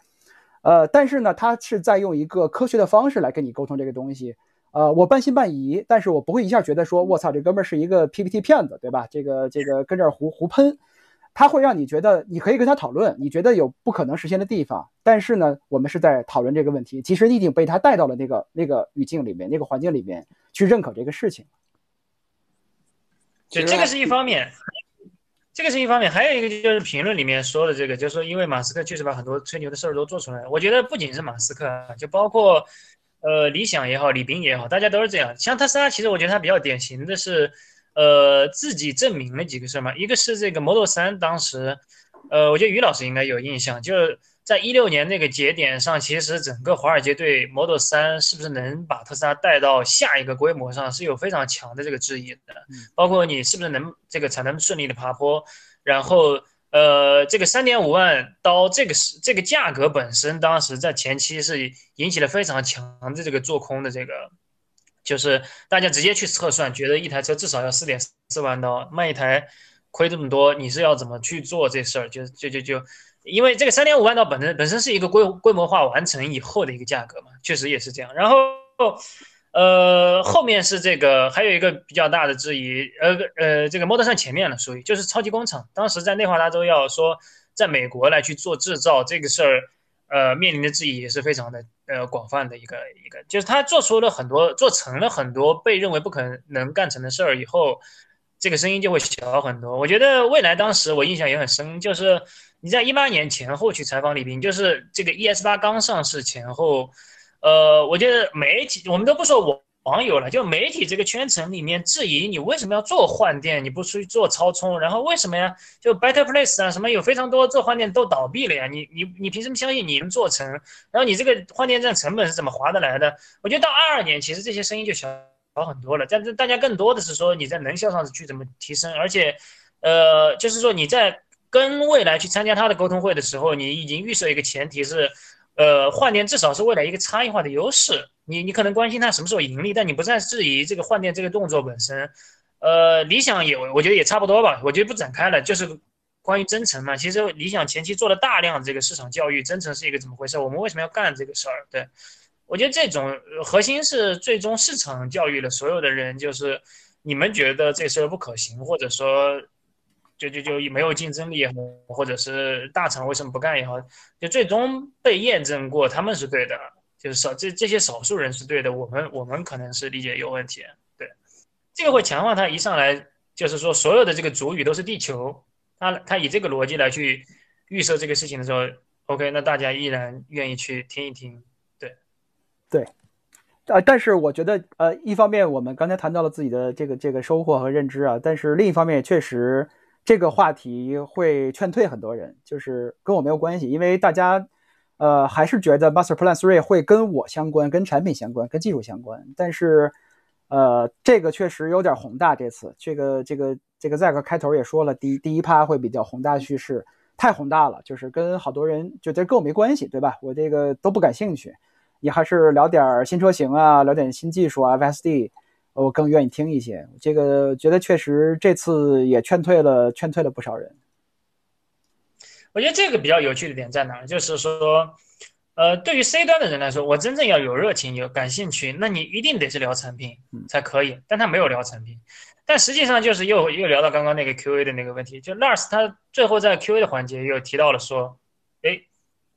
呃，但是呢，他是在用一个科学的方式来跟你沟通这个东西。呃，我半信半疑，但是我不会一下觉得说，我操，这哥们儿是一个 PPT 骗子，对吧？这个这个跟这儿胡胡喷，他会让你觉得你可以跟他讨论，你觉得有不可能实现的地方，但是呢，我们是在讨论这个问题，其实你已经被他带到了那个那个语境里面，那个环境里面去认可这个事情。对，这个是一方面，这个是一方面，还有一个就是评论里面说的这个，就是说因为马斯克确实把很多吹牛的事儿都做出来了。我觉得不仅是马斯克，就包括呃理想也好，李斌也好，大家都是这样。像特斯拉，其实我觉得它比较典型的是，呃，自己证明了几个事儿嘛。一个是这个 Model 3，当时，呃，我觉得于老师应该有印象，就是。在一六年那个节点上，其实整个华尔街对 Model 3是不是能把特斯拉带到下一个规模上是有非常强的这个质疑的，包括你是不是能这个才能顺利的爬坡，然后呃，这个三点五万刀这个是这个价格本身，当时在前期是引起了非常强的这个做空的这个，就是大家直接去测算，觉得一台车至少要四点四万刀，卖一台亏这么多，你是要怎么去做这事儿？就就就就。因为这个三点五万刀本身本身是一个规规模化完成以后的一个价格嘛，确实也是这样。然后，呃，后面是这个还有一个比较大的质疑，呃呃，这个 Model 3前面了，属于就是超级工厂，当时在内华达州要说在美国来去做制造这个事儿，呃，面临的质疑也是非常的呃广泛的一个一个，就是他做出了很多做成了很多被认为不可能干成的事儿以后，这个声音就会小很多。我觉得未来当时我印象也很深，就是。你在一八年前后去采访李斌，就是这个 ES 八刚上市前后，呃，我觉得媒体我们都不说我网友了，就媒体这个圈层里面质疑你为什么要做换电，你不出去做超充，然后为什么呀？就 Better Place 啊什么有非常多做换电都倒闭了呀，你你你凭什么相信你能做成？然后你这个换电站成本是怎么划得来的？我觉得到二二年其实这些声音就小小很多了，但是大家更多的是说你在能效上去怎么提升，而且，呃，就是说你在。跟未来去参加他的沟通会的时候，你已经预设一个前提是，呃，换电至少是未来一个差异化的优势。你你可能关心它什么时候盈利，但你不再质疑这个换电这个动作本身。呃，理想也我觉得也差不多吧，我觉得不展开了。就是关于增程嘛，其实理想前期做了大量这个市场教育，增程是一个怎么回事？我们为什么要干这个事儿？对我觉得这种核心是最终市场教育了所有的人，就是你们觉得这事儿不可行，或者说。就就就没有竞争力，或者是大厂为什么不干也好，就最终被验证过他们是对的，就是少这这些少数人是对的，我们我们可能是理解有问题，对，这个会强化他一上来就是说所有的这个主语都是地球，他他以这个逻辑来去预设这个事情的时候，OK，那大家依然愿意去听一听，对，对，呃，但是我觉得呃，一方面我们刚才谈到了自己的这个这个收获和认知啊，但是另一方面确实。这个话题会劝退很多人，就是跟我没有关系，因为大家，呃，还是觉得 Master Plan Three 会跟我相关，跟产品相关，跟技术相关。但是，呃，这个确实有点宏大。这次，这个这个这个 Zack 开头也说了，第第一趴会比较宏大叙事，太宏大了，就是跟好多人觉得跟我没关系，对吧？我这个都不感兴趣。你还是聊点新车型啊，聊点新技术啊，FSD。我更愿意听一些，这个觉得确实这次也劝退了，劝退了不少人。我觉得这个比较有趣的点在哪？就是说，呃，对于 C 端的人来说，我真正要有热情、有感兴趣，那你一定得是聊产品才可以。但他没有聊产品，但实际上就是又又聊到刚刚那个 Q&A 的那个问题，就 Lars 他最后在 Q&A 的环节又提到了说，哎，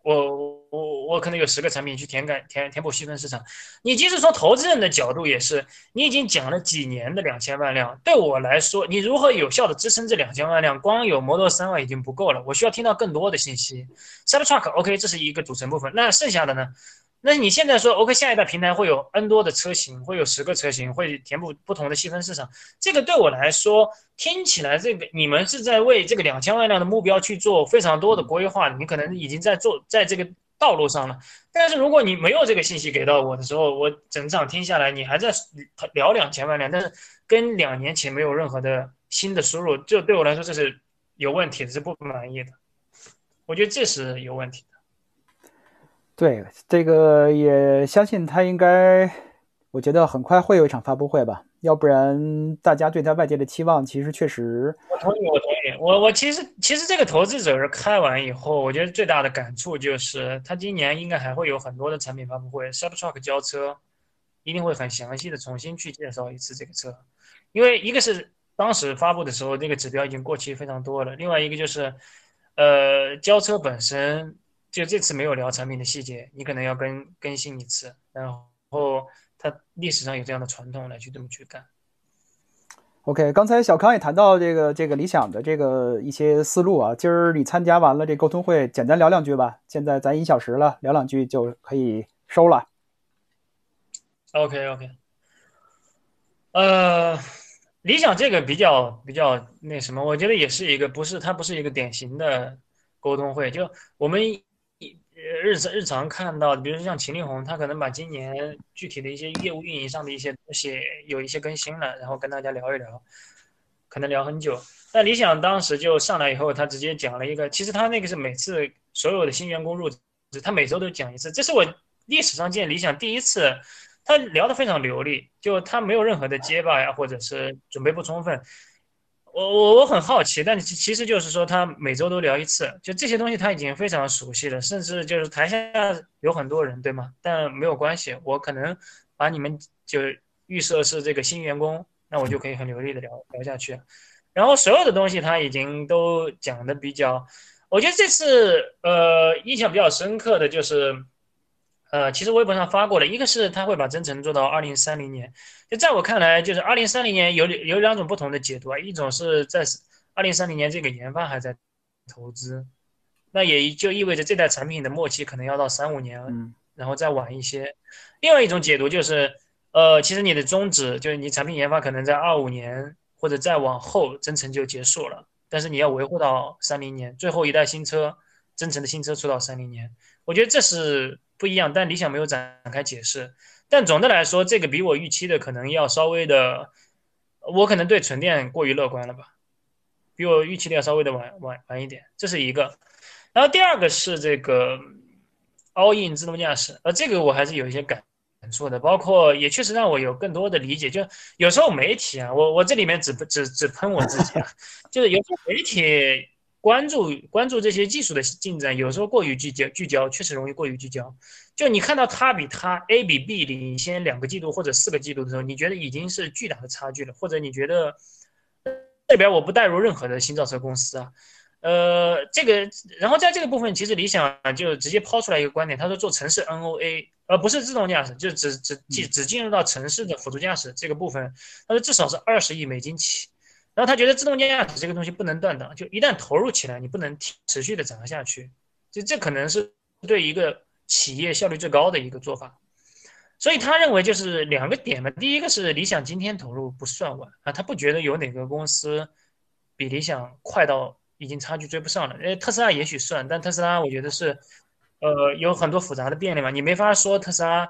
我。我我可能有十个产品去填改填填补细分市场，你即使从投资人的角度也是，你已经讲了几年的两千万辆，对我来说，你如何有效的支撑这两千万辆？光有 Model 3万已经不够了，我需要听到更多的信息。Cybertruck OK，这是一个组成部分，那剩下的呢？那你现在说，OK，下一代平台会有 N 多的车型，会有十个车型，会填补不同的细分市场。这个对我来说，听起来这个你们是在为这个两千万辆的目标去做非常多的规划，你可能已经在做在这个道路上了。但是如果你没有这个信息给到我的时候，我整场听下来，你还在聊两千万辆，但是跟两年前没有任何的新的输入，这对我来说这是有问题的，是不满意的。我觉得这是有问题的。对，这个也相信他应该，我觉得很快会有一场发布会吧，要不然大家对他外界的期望其实确实。我同意，我同意。我我其实其实这个投资者是开完以后，我觉得最大的感触就是他今年应该还会有很多的产品发布会，Cybertruck 交车一定会很详细的重新去介绍一次这个车，因为一个是当时发布的时候那个指标已经过期非常多了，另外一个就是呃交车本身。就这次没有聊产品的细节，你可能要更更新一次，然后它历史上有这样的传统来去这么去干。OK，刚才小康也谈到这个这个理想的这个一些思路啊，今儿你参加完了这沟通会，简单聊两句吧。现在咱一小时了，聊两句就可以收了。OK OK，呃，理想这个比较比较那什么，我觉得也是一个不是它不是一个典型的沟通会，就我们。日日常看到，比如说像秦力红，他可能把今年具体的一些业务运营上的一些东西有一些更新了，然后跟大家聊一聊，可能聊很久。但理想当时就上来以后，他直接讲了一个，其实他那个是每次所有的新员工入职，他每周都讲一次，这是我历史上见理想第一次，他聊得非常流利，就他没有任何的结巴呀，或者是准备不充分。我我我很好奇，但其其实就是说，他每周都聊一次，就这些东西他已经非常熟悉了，甚至就是台下有很多人，对吗？但没有关系，我可能把你们就预设是这个新员工，那我就可以很流利的聊聊下去。然后所有的东西他已经都讲的比较，我觉得这次呃印象比较深刻的就是。呃，其实微博上发过的，一个是他会把增程做到二零三零年，就在我看来，就是二零三零年有有两种不同的解读啊，一种是在二零三零年这个研发还在投资，那也就意味着这代产品的末期可能要到三五年，然后再晚一些。另外一种解读就是，呃，其实你的宗旨就是你产品研发可能在二五年或者再往后增程就结束了，但是你要维护到三零年，最后一代新车增程的新车出到三零年，我觉得这是。不一样，但理想没有展开解释。但总的来说，这个比我预期的可能要稍微的，我可能对纯电过于乐观了吧，比我预期的要稍微的晚晚晚一点，这是一个。然后第二个是这个 All In 自动驾驶，呃，这个我还是有一些感感触的，包括也确实让我有更多的理解。就有时候媒体啊，我我这里面只只只喷我自己啊，就是有时候媒体。关注关注这些技术的进展，有时候过于聚焦，聚焦确实容易过于聚焦。就你看到它比它 A 比 B 领先两个季度或者四个季度的时候，你觉得已经是巨大的差距了，或者你觉得这边我不带入任何的新造车公司啊，呃，这个，然后在这个部分，其实理想就直接抛出来一个观点，他说做城市 NOA，而不是自动驾驶，就只只进只进入到城市的辅助驾驶这个部分，他说至少是二十亿美金起。然后他觉得自动驾驶这个东西不能断档，就一旦投入起来，你不能持续的涨下去，就这可能是对一个企业效率最高的一个做法。所以他认为就是两个点嘛，第一个是理想今天投入不算晚啊，他不觉得有哪个公司比理想快到已经差距追不上了。呃，特斯拉也许算，但特斯拉我觉得是，呃，有很多复杂的便利嘛，你没法说特斯拉。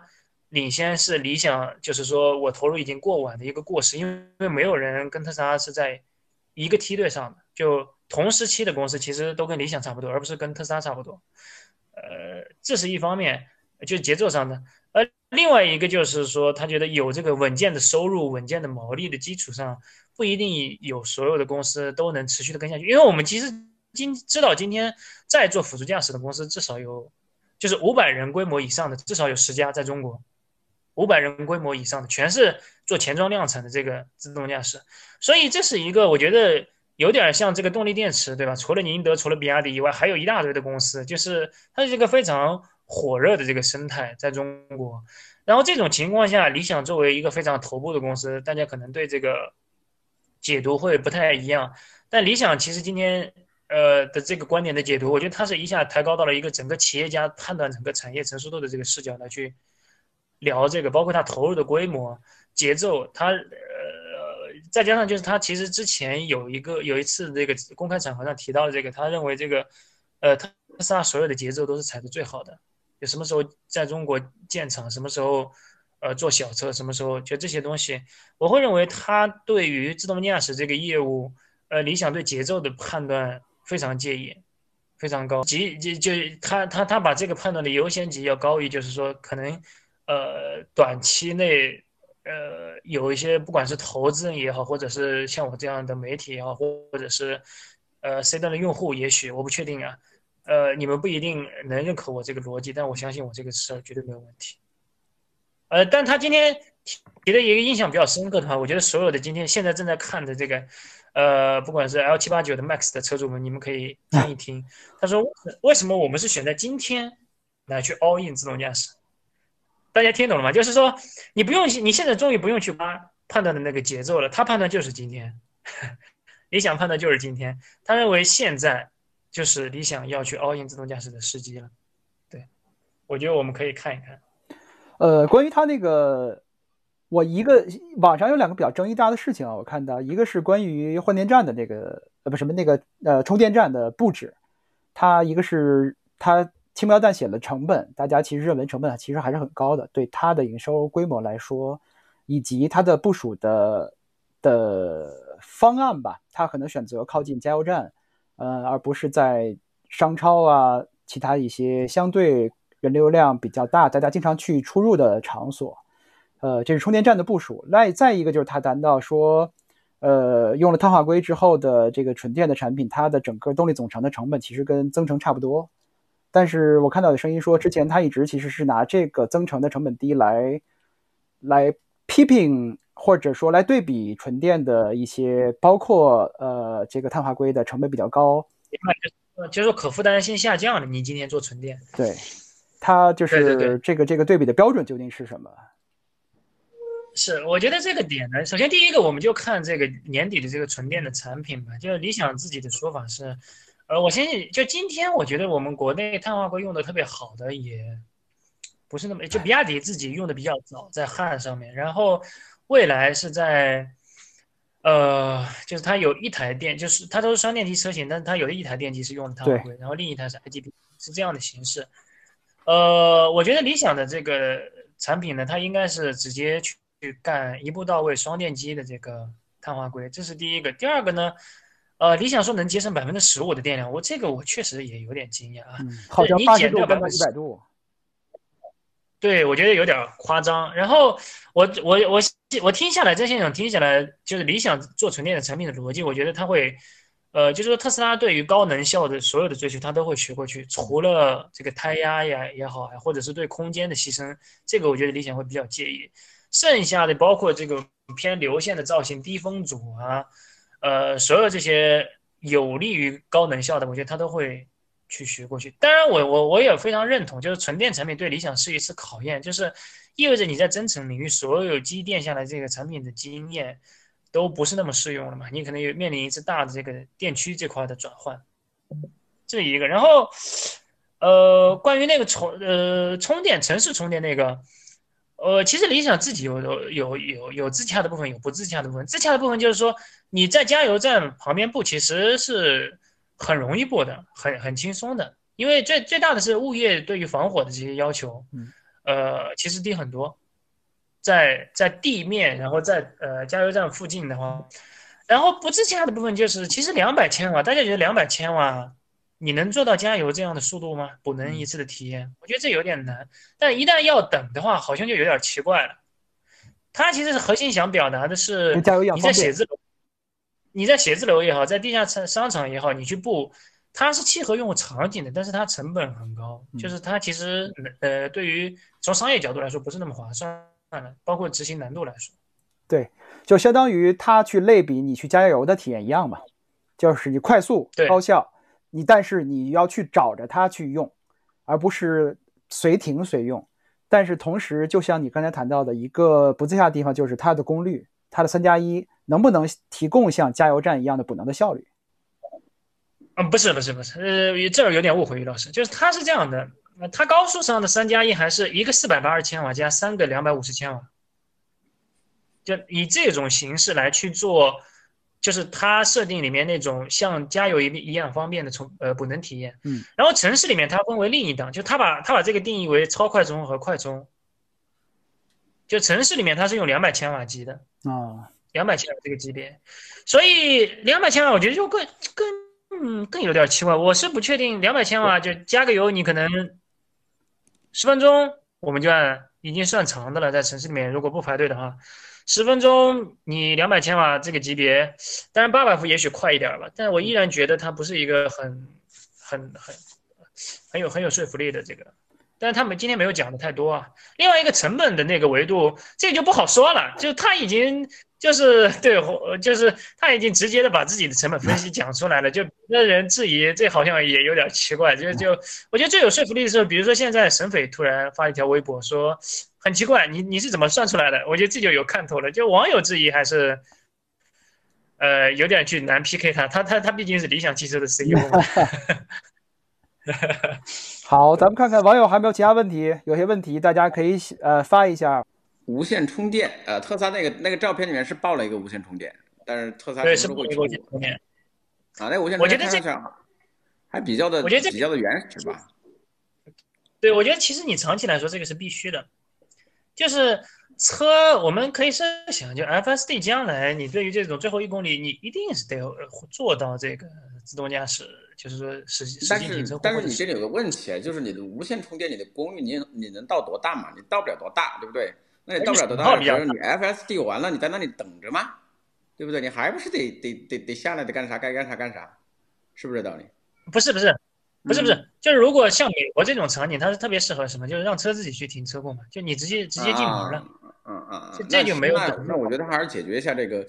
领先是理想，就是说我投入已经过晚的一个过时，因为因为没有人跟特斯拉是在一个梯队上的，就同时期的公司其实都跟理想差不多，而不是跟特斯拉差不多。呃，这是一方面，就是节奏上的。呃，另外一个就是说，他觉得有这个稳健的收入、稳健的毛利的基础上，不一定有所有的公司都能持续的跟下去。因为我们其实今知道，今天在做辅助驾驶的公司至少有，就是五百人规模以上的至少有十家在中国。五百人规模以上的，全是做前装量产的这个自动驾驶，所以这是一个我觉得有点像这个动力电池，对吧？除了宁德，除了比亚迪以外，还有一大堆的公司，就是它是一个非常火热的这个生态在中国。然后这种情况下，理想作为一个非常头部的公司，大家可能对这个解读会不太一样。但理想其实今天呃的这个观点的解读，我觉得它是一下抬高到了一个整个企业家判断整个产业成熟度的这个视角来去聊这个，包括他投入的规模、节奏，他呃再加上就是他其实之前有一个有一次这个公开场合上提到这个，他认为这个呃特斯拉所有的节奏都是踩的最好的，就什么时候在中国建厂，什么时候。呃，做小车什么时候？就这些东西，我会认为他对于自动驾驶这个业务，呃，理想对节奏的判断非常介意，非常高级，就就他他他把这个判断的优先级要高于，就是说可能，呃，短期内，呃，有一些不管是投资人也好，或者是像我这样的媒体也好，或或者是，呃，C 端的用户，也许我不确定啊，呃，你们不一定能认可我这个逻辑，但我相信我这个事儿绝对没有问题。呃，但他今天提的一个印象比较深刻的话，我觉得所有的今天现在正在看的这个，呃，不管是 L 七八九的 Max 的车主们，你们可以听一听。他说，为什么我们是选在今天来去 all in 自动驾驶？大家听懂了吗？就是说，你不用，你现在终于不用去挖判断的那个节奏了，他判断就是今天，理想判断就是今天，他认为现在就是理想要去 all in 自动驾驶的时机了。对，我觉得我们可以看一看。呃，关于他那个，我一个网上有两个比较争议大的事情啊，我看到一个是关于换电站的那个呃不什么那个呃充电站的布置，它一个是它轻描淡写的成本，大家其实认为成本其实还是很高的，对它的营收规模来说，以及它的部署的的方案吧，它可能选择靠近加油站，呃，而不是在商超啊其他一些相对。人流量比较大，大家经常去出入的场所，呃，这是充电站的部署。那再一个就是他谈到说，呃，用了碳化硅之后的这个纯电的产品，它的整个动力总成的成本其实跟增程差不多。但是我看到的声音说，之前他一直其实是拿这个增程的成本低来来批评或者说来对比纯电的一些，包括呃这个碳化硅的成本比较高，就是可负担性下降了。你今天做纯电，对。它就是这个这个对比的标准究竟是什么？是，我觉得这个点呢，首先第一个，我们就看这个年底的这个纯电的产品吧。就是理想自己的说法是，呃，我相信就今天，我觉得我们国内碳化硅用的特别好的也不是那么，就比亚迪自己用的比较早，在汉上面，然后未来是在，呃，就是它有一台电，就是它都是双电机车型，但是它有一台电机是用的碳化硅，然后另一台是 IGB，是这样的形式。呃，我觉得理想的这个产品呢，它应该是直接去干一步到位双电机的这个碳化硅，这是第一个。第二个呢，呃，理想说能节省百分之十五的电量，我这个我确实也有点惊讶啊。好像八十度变到一百度。对，我觉得有点夸张。然后我我我我听下来，在现场听下来，就是理想做纯电的产品的逻辑，我觉得它会。呃，就是说特斯拉对于高能效的所有的追求，它都会学过去。除了这个胎压呀也好，或者是对空间的牺牲，这个我觉得理想会比较介意。剩下的包括这个偏流线的造型、低风阻啊，呃，所有这些有利于高能效的，我觉得它都会去学过去。当然，我我我也非常认同，就是纯电产品对理想是一次考验，就是意味着你在增程领域所有积淀下来这个产品的经验。都不是那么适用了嘛？你可能有面临一次大的这个电驱这块的转换，这一个。然后，呃，关于那个充呃充电城市充电那个，呃，其实理想自己有有有有有自洽的部分，有不自洽的部分。自洽的部分就是说你在加油站旁边布，其实是很容易布的，很很轻松的。因为最最大的是物业对于防火的这些要求，呃，其实低很多。在在地面，然后在呃加油站附近的话，然后不自洽的部分就是，其实两百千瓦，大家觉得两百千瓦，你能做到加油这样的速度吗？补能一次的体验，我觉得这有点难。但一旦要等的话，好像就有点奇怪了。它其实是核心想表达的是，你在写字楼，你在写字楼也好，在地下商商场也好，你去布，它是契合用户场景的，但是它成本很高，就是它其实呃对于从商业角度来说不是那么划算的。包括执行难度来说，对，就相当于它去类比你去加油的体验一样嘛，就是你快速高效，你但是你要去找着它去用，而不是随停随用。但是同时，就像你刚才谈到的一个不自洽的地方，就是它的功率，它的三加一能不能提供像加油站一样的补能的效率？嗯，不是不是不是，呃，这儿有点误会，于老师，就是它是这样的，它高速上的三加一还是一个四百八十千瓦加三个两百五十千瓦，就以这种形式来去做，就是它设定里面那种像加油一一样方便的充呃补能体验。嗯，然后城市里面它分为另一档，就它把它把这个定义为超快充和快充，就城市里面它是用两百千瓦级的。啊，两百千瓦这个级别，所以两百千瓦我觉得就更更嗯更有点奇怪。我是不确定两百千瓦就加个油，你可能十分钟我们就按已经算长的了，在城市里面如果不排队的话，十分钟你两百千瓦这个级别，当然八百伏也许快一点吧，但我依然觉得它不是一个很很很很有很有说服力的这个。但是他们今天没有讲的太多啊。另外一个成本的那个维度，这就不好说了。就他已经就是对，就是他已经直接的把自己的成本分析讲出来了。就别人质疑，这好像也有点奇怪。就就我觉得最有说服力的是，比如说现在沈斐突然发一条微博说，很奇怪，你你是怎么算出来的？我觉得这就有看头了。就网友质疑还是。呃，有点去难 PK 他，他他他毕竟是理想汽车的 CEO 嘛。好，咱们看看网友还有没有其他问题？有些问题大家可以呃发一下。无线充电，呃，特斯拉那个那个照片里面是报了一个无线充电，但是特斯拉对是不无线充电。啊？那个无线充电我觉得这还比较的，我觉得这比较的原始吧。对，我觉得其实你长期来说这个是必须的，就是车我们可以设想，就 FSD 将来你对于这种最后一公里，你一定是得呃做到这个自动驾驶，就是说实实但际停车是但是你这里有个问题啊，就是你的无线充电，你的功率你你能到多大嘛？你到不了多大，对不对？那你到不了多大比如，你 FSD 完了，你在那里等着吗？对不对？你还不是得得得得下来得干啥？该干啥干啥，是不是这道理？不是不是不是不嗯是，就是如果像美国这种场景，它是特别适合什么？就是让车自己去停车库嘛，就你直接直接进门了。啊。嗯嗯嗯，这这就没有那那我觉得还是解决一下这个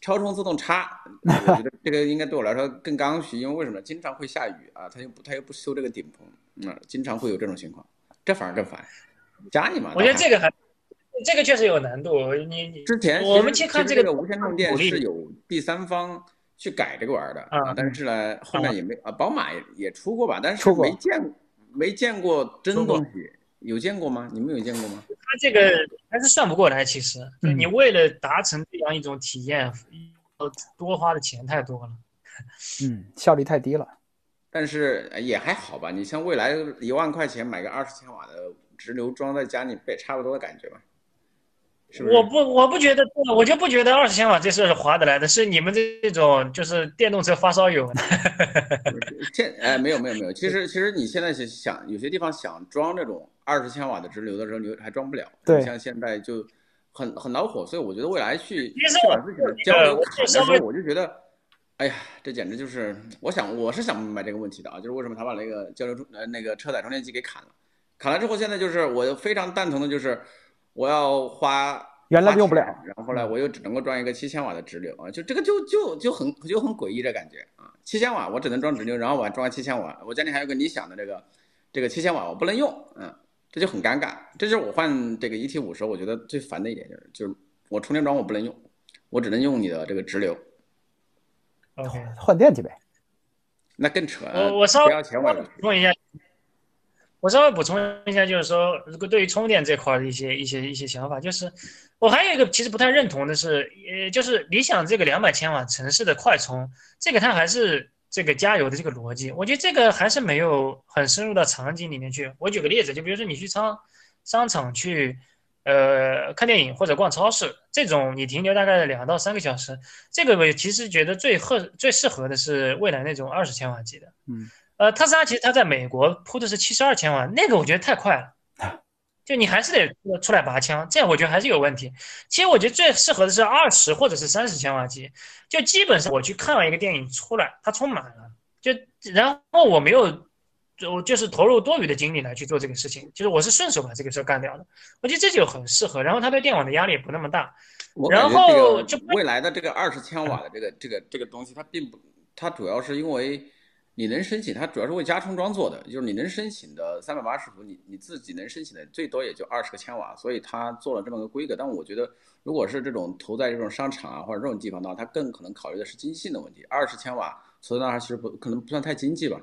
超充自动插，我觉得这个应该对我来说更刚需，因为为什么？经常会下雨啊，它又不它又不修这个顶棚，嗯，经常会有这种情况，这反而更烦。加一嘛，我觉得这个还这个确实有难度。你你之前我们去看这个无线充电是有第三方去改这个玩意儿的啊啊，但是呢后面也没啊，宝马也也出过吧，但是没见没见过真东西，有见过吗？你们有见过吗？它这个还是算不过来，其实你为了达成这样一种体验，要多花的钱太多了。嗯，效率太低了。但是呃也还好吧，你像未来一万块钱买个二十千瓦的直流装在家里，不也差不多的感觉吗？是不是？我不我不觉得，我就不觉得二十千瓦这事是划得来的，是你们这种就是电动车发烧友。现哎没有没有没有，其实其实你现在是想有些地方想装这种二十千瓦的直流的时候，你还装不了。对你像现在就很很恼火，所以我觉得未来去去把自己的交呃流我就稍微砍的时候，我就觉得，哎呀，这简直就是，我想我是想不明白这个问题的啊，就是为什么他把那个交流充呃那个车载充电器给砍了，砍了之后，现在就是我非常蛋疼的就是我要花。原来用不了然后后来我又只能够装一个七千瓦的直流啊，就这个就就就很就很诡异的感觉啊，七千瓦我只能装直流，然后我还装七千瓦，我家里还有个理想的这个这个七千瓦我不能用，嗯，这就很尴尬。这就是我换这个 ET 五时候我觉得最烦的一点，就是就是我充电桩我不能用，我只能用你的这个直流，OK，换电去呗。那更扯。我我稍微不要钱我也不去补充一下，我稍微补充一下，就是说，如果对于充电这块儿的一些一些一些想法，就是我还有一个其实不太认同的是，呃，就是理想这个两百千瓦城市的快充，这个它还是这个加油的这个逻辑，我觉得这个还是没有很深入到场景里面去。我举个例子，就比如说你去商商场去。呃，看电影或者逛超市这种，你停留大概两到三个小时，这个我其实觉得最合最适合的是蔚来那种二十千瓦级的。嗯，呃，特斯拉其实它在美国铺的是七十二千瓦，那个我觉得太快了，就你还是得出来拔枪，这样我觉得还是有问题。其实我觉得最适合的是二十或者是三十千瓦级，就基本上我去看完一个电影出来，它充满了，就然后我没有。就我就是投入多余的精力来去做这个事情，就是我是顺手把这个事儿干掉的，我觉得这就很适合，然后它对电网的压力也不那么大。然后就未来的这个二十千瓦的这个这个这个东西，它并不，它主要是因为你能申请，它主要是为加充桩做的，就是你能申请的三百八十伏，你你自己能申请的最多也就二十个千瓦，所以它做了这么个规格。但我觉得，如果是这种投在这种商场啊或者这种地方的话，它更可能考虑的是经济的问题。二十千瓦所以那其实不可能不算太经济吧，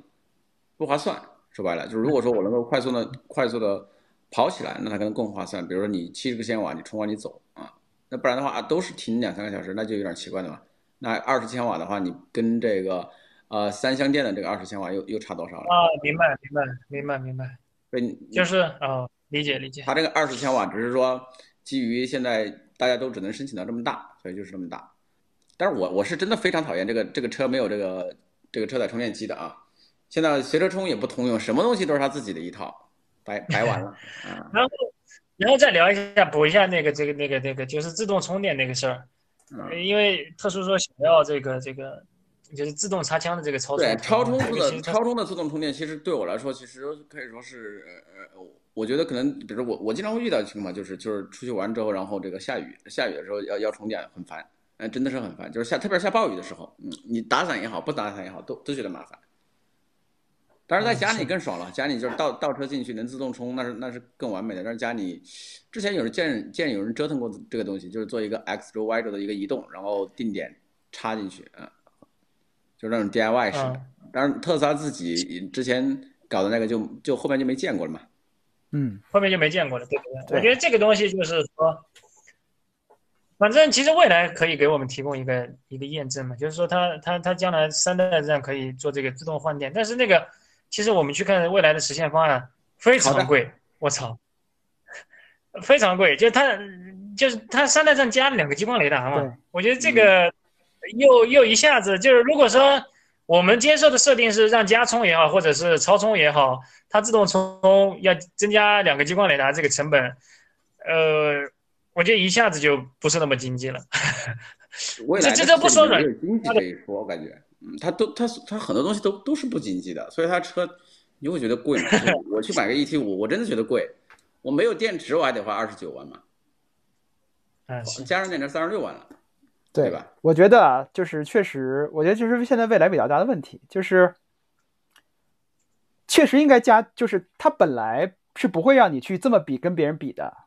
不划算。说白了，就是如果说我能够快速的快速的跑起来，那它可能更划算。比如说你七十个千瓦，你充完你走啊，那不然的话都是停两三个小时，那就有点奇怪了嘛。那二十千瓦的话，你跟这个呃三相电的这个二十千瓦又又差多少了？啊，明白明白明白明白。对，就是啊，理解理解。它这个二十千瓦只是说基于现在大家都只能申请到这么大，所以就是这么大。但是我我是真的非常讨厌这个这个车没有这个这个车载充电机的啊。现在随车充也不通用，什么东西都是他自己的一套，白白玩了。然后，然后再聊一下，补一下那个这个那个那个，就是自动充电那个事儿。因为特殊说想要这个这个，就是自动插枪的这个超充。对，超充的超充的自动充电，其实对我来说，其实可以说是呃，我觉得可能，比如我我经常会遇到的情况，就是就是出去玩之后，然后这个下雨下雨的时候要要充电很烦，嗯，真的是很烦，就是下特别是下暴雨的时候，嗯，你打伞也好，不打伞也好，都都觉得麻烦。但是在家里更爽了，家里就是倒倒车进去能自动充，那是那是更完美的。但是家里之前有人见见有人折腾过这个东西，就是做一个 X 轴 Y 轴的一个移动，然后定点插进去，嗯，就那种 DIY 式的。但是特斯拉自己之前搞的那个就就后面就没见过了嘛，嗯，后面就没见过了，对不对？我觉得这个东西就是说，反正其实未来可以给我们提供一个一个验证嘛，就是说它它它将来三代站可以做这个自动换电，但是那个。其实我们去看未来的实现方案，非常贵，我操，非常贵。就它，就是它三代站加了两个激光雷达嘛。我觉得这个又又一下子就是，如果说我们接受的设定是让加充也好，或者是超充也好，它自动充要增加两个激光雷达，这个成本，呃，我觉得一下子就不是那么经济了。这这这不说软，经济可以说，我感觉。嗯，它都它它很多东西都都是不经济的，所以它车你会觉得贵嘛？我去买个 E T 五，我真的觉得贵。我没有电池，我还得花二十九万嘛。嗯，加上电池三十六万了，对吧？我觉得啊，就是确实，我觉得就是现在未来比较大的问题，就是确实应该加，就是它本来是不会让你去这么比跟别人比的，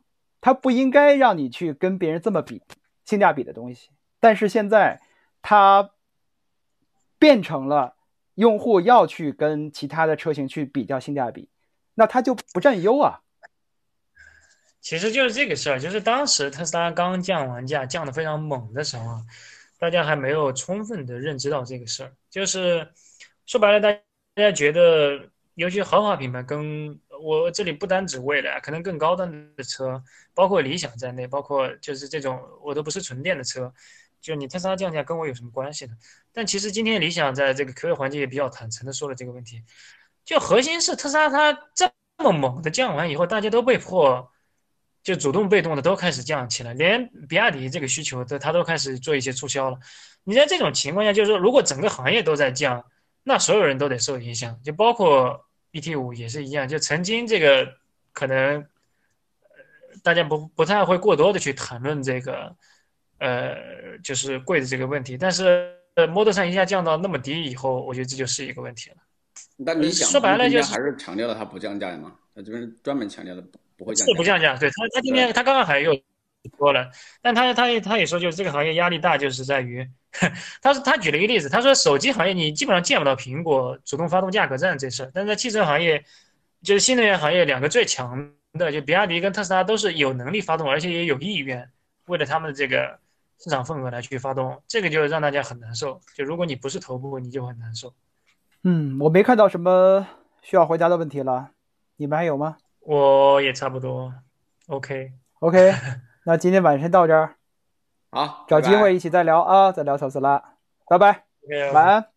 它不应该让你去跟别人这么比性价比的东西，但是现在它。变成了用户要去跟其他的车型去比较性价比，那它就不占优啊。其实就是这个事儿，就是当时特斯拉刚降完价，降的非常猛的时候，大家还没有充分的认知到这个事儿。就是说白了，大家觉得，尤其豪华品牌，跟我这里不单指未来，可能更高端的车，包括理想在内，包括就是这种我都不是纯电的车。就你特斯拉降价跟我有什么关系呢？但其实今天理想在这个 Q&A 环节也比较坦诚的说了这个问题。就核心是特斯拉它这么猛的降完以后，大家都被迫就主动被动的都开始降起来，连比亚迪这个需求的它都开始做一些促销了。你在这种情况下，就是说如果整个行业都在降，那所有人都得受影响，就包括 BT 五也是一样。就曾经这个可能大家不不太会过多的去谈论这个。呃，就是贵的这个问题，但是呃，Model 3一下降到那么低以后，我觉得这就是一个问题了。那你想说白了就是还是强调了它不降价嘛？他这边专门强调的不不会降价。是不降价，对他他今天他刚刚还又说了，但他他他也说就是这个行业压力大，就是在于，他说他举了一个例子，他说手机行业你基本上见不到苹果主动发动价格战这事儿，但是在汽车行业，就是新能源行业两个最强的，就比亚迪跟特斯拉都是有能力发动，而且也有意愿为了他们的这个。市场份额来去发动，这个就让大家很难受。就如果你不是头部，你就很难受。嗯，我没看到什么需要回答的问题了，你们还有吗？我也差不多。OK，OK，那今天晚上到这儿，好，找机会一起再聊啊，再聊特斯拉，拜拜，晚安。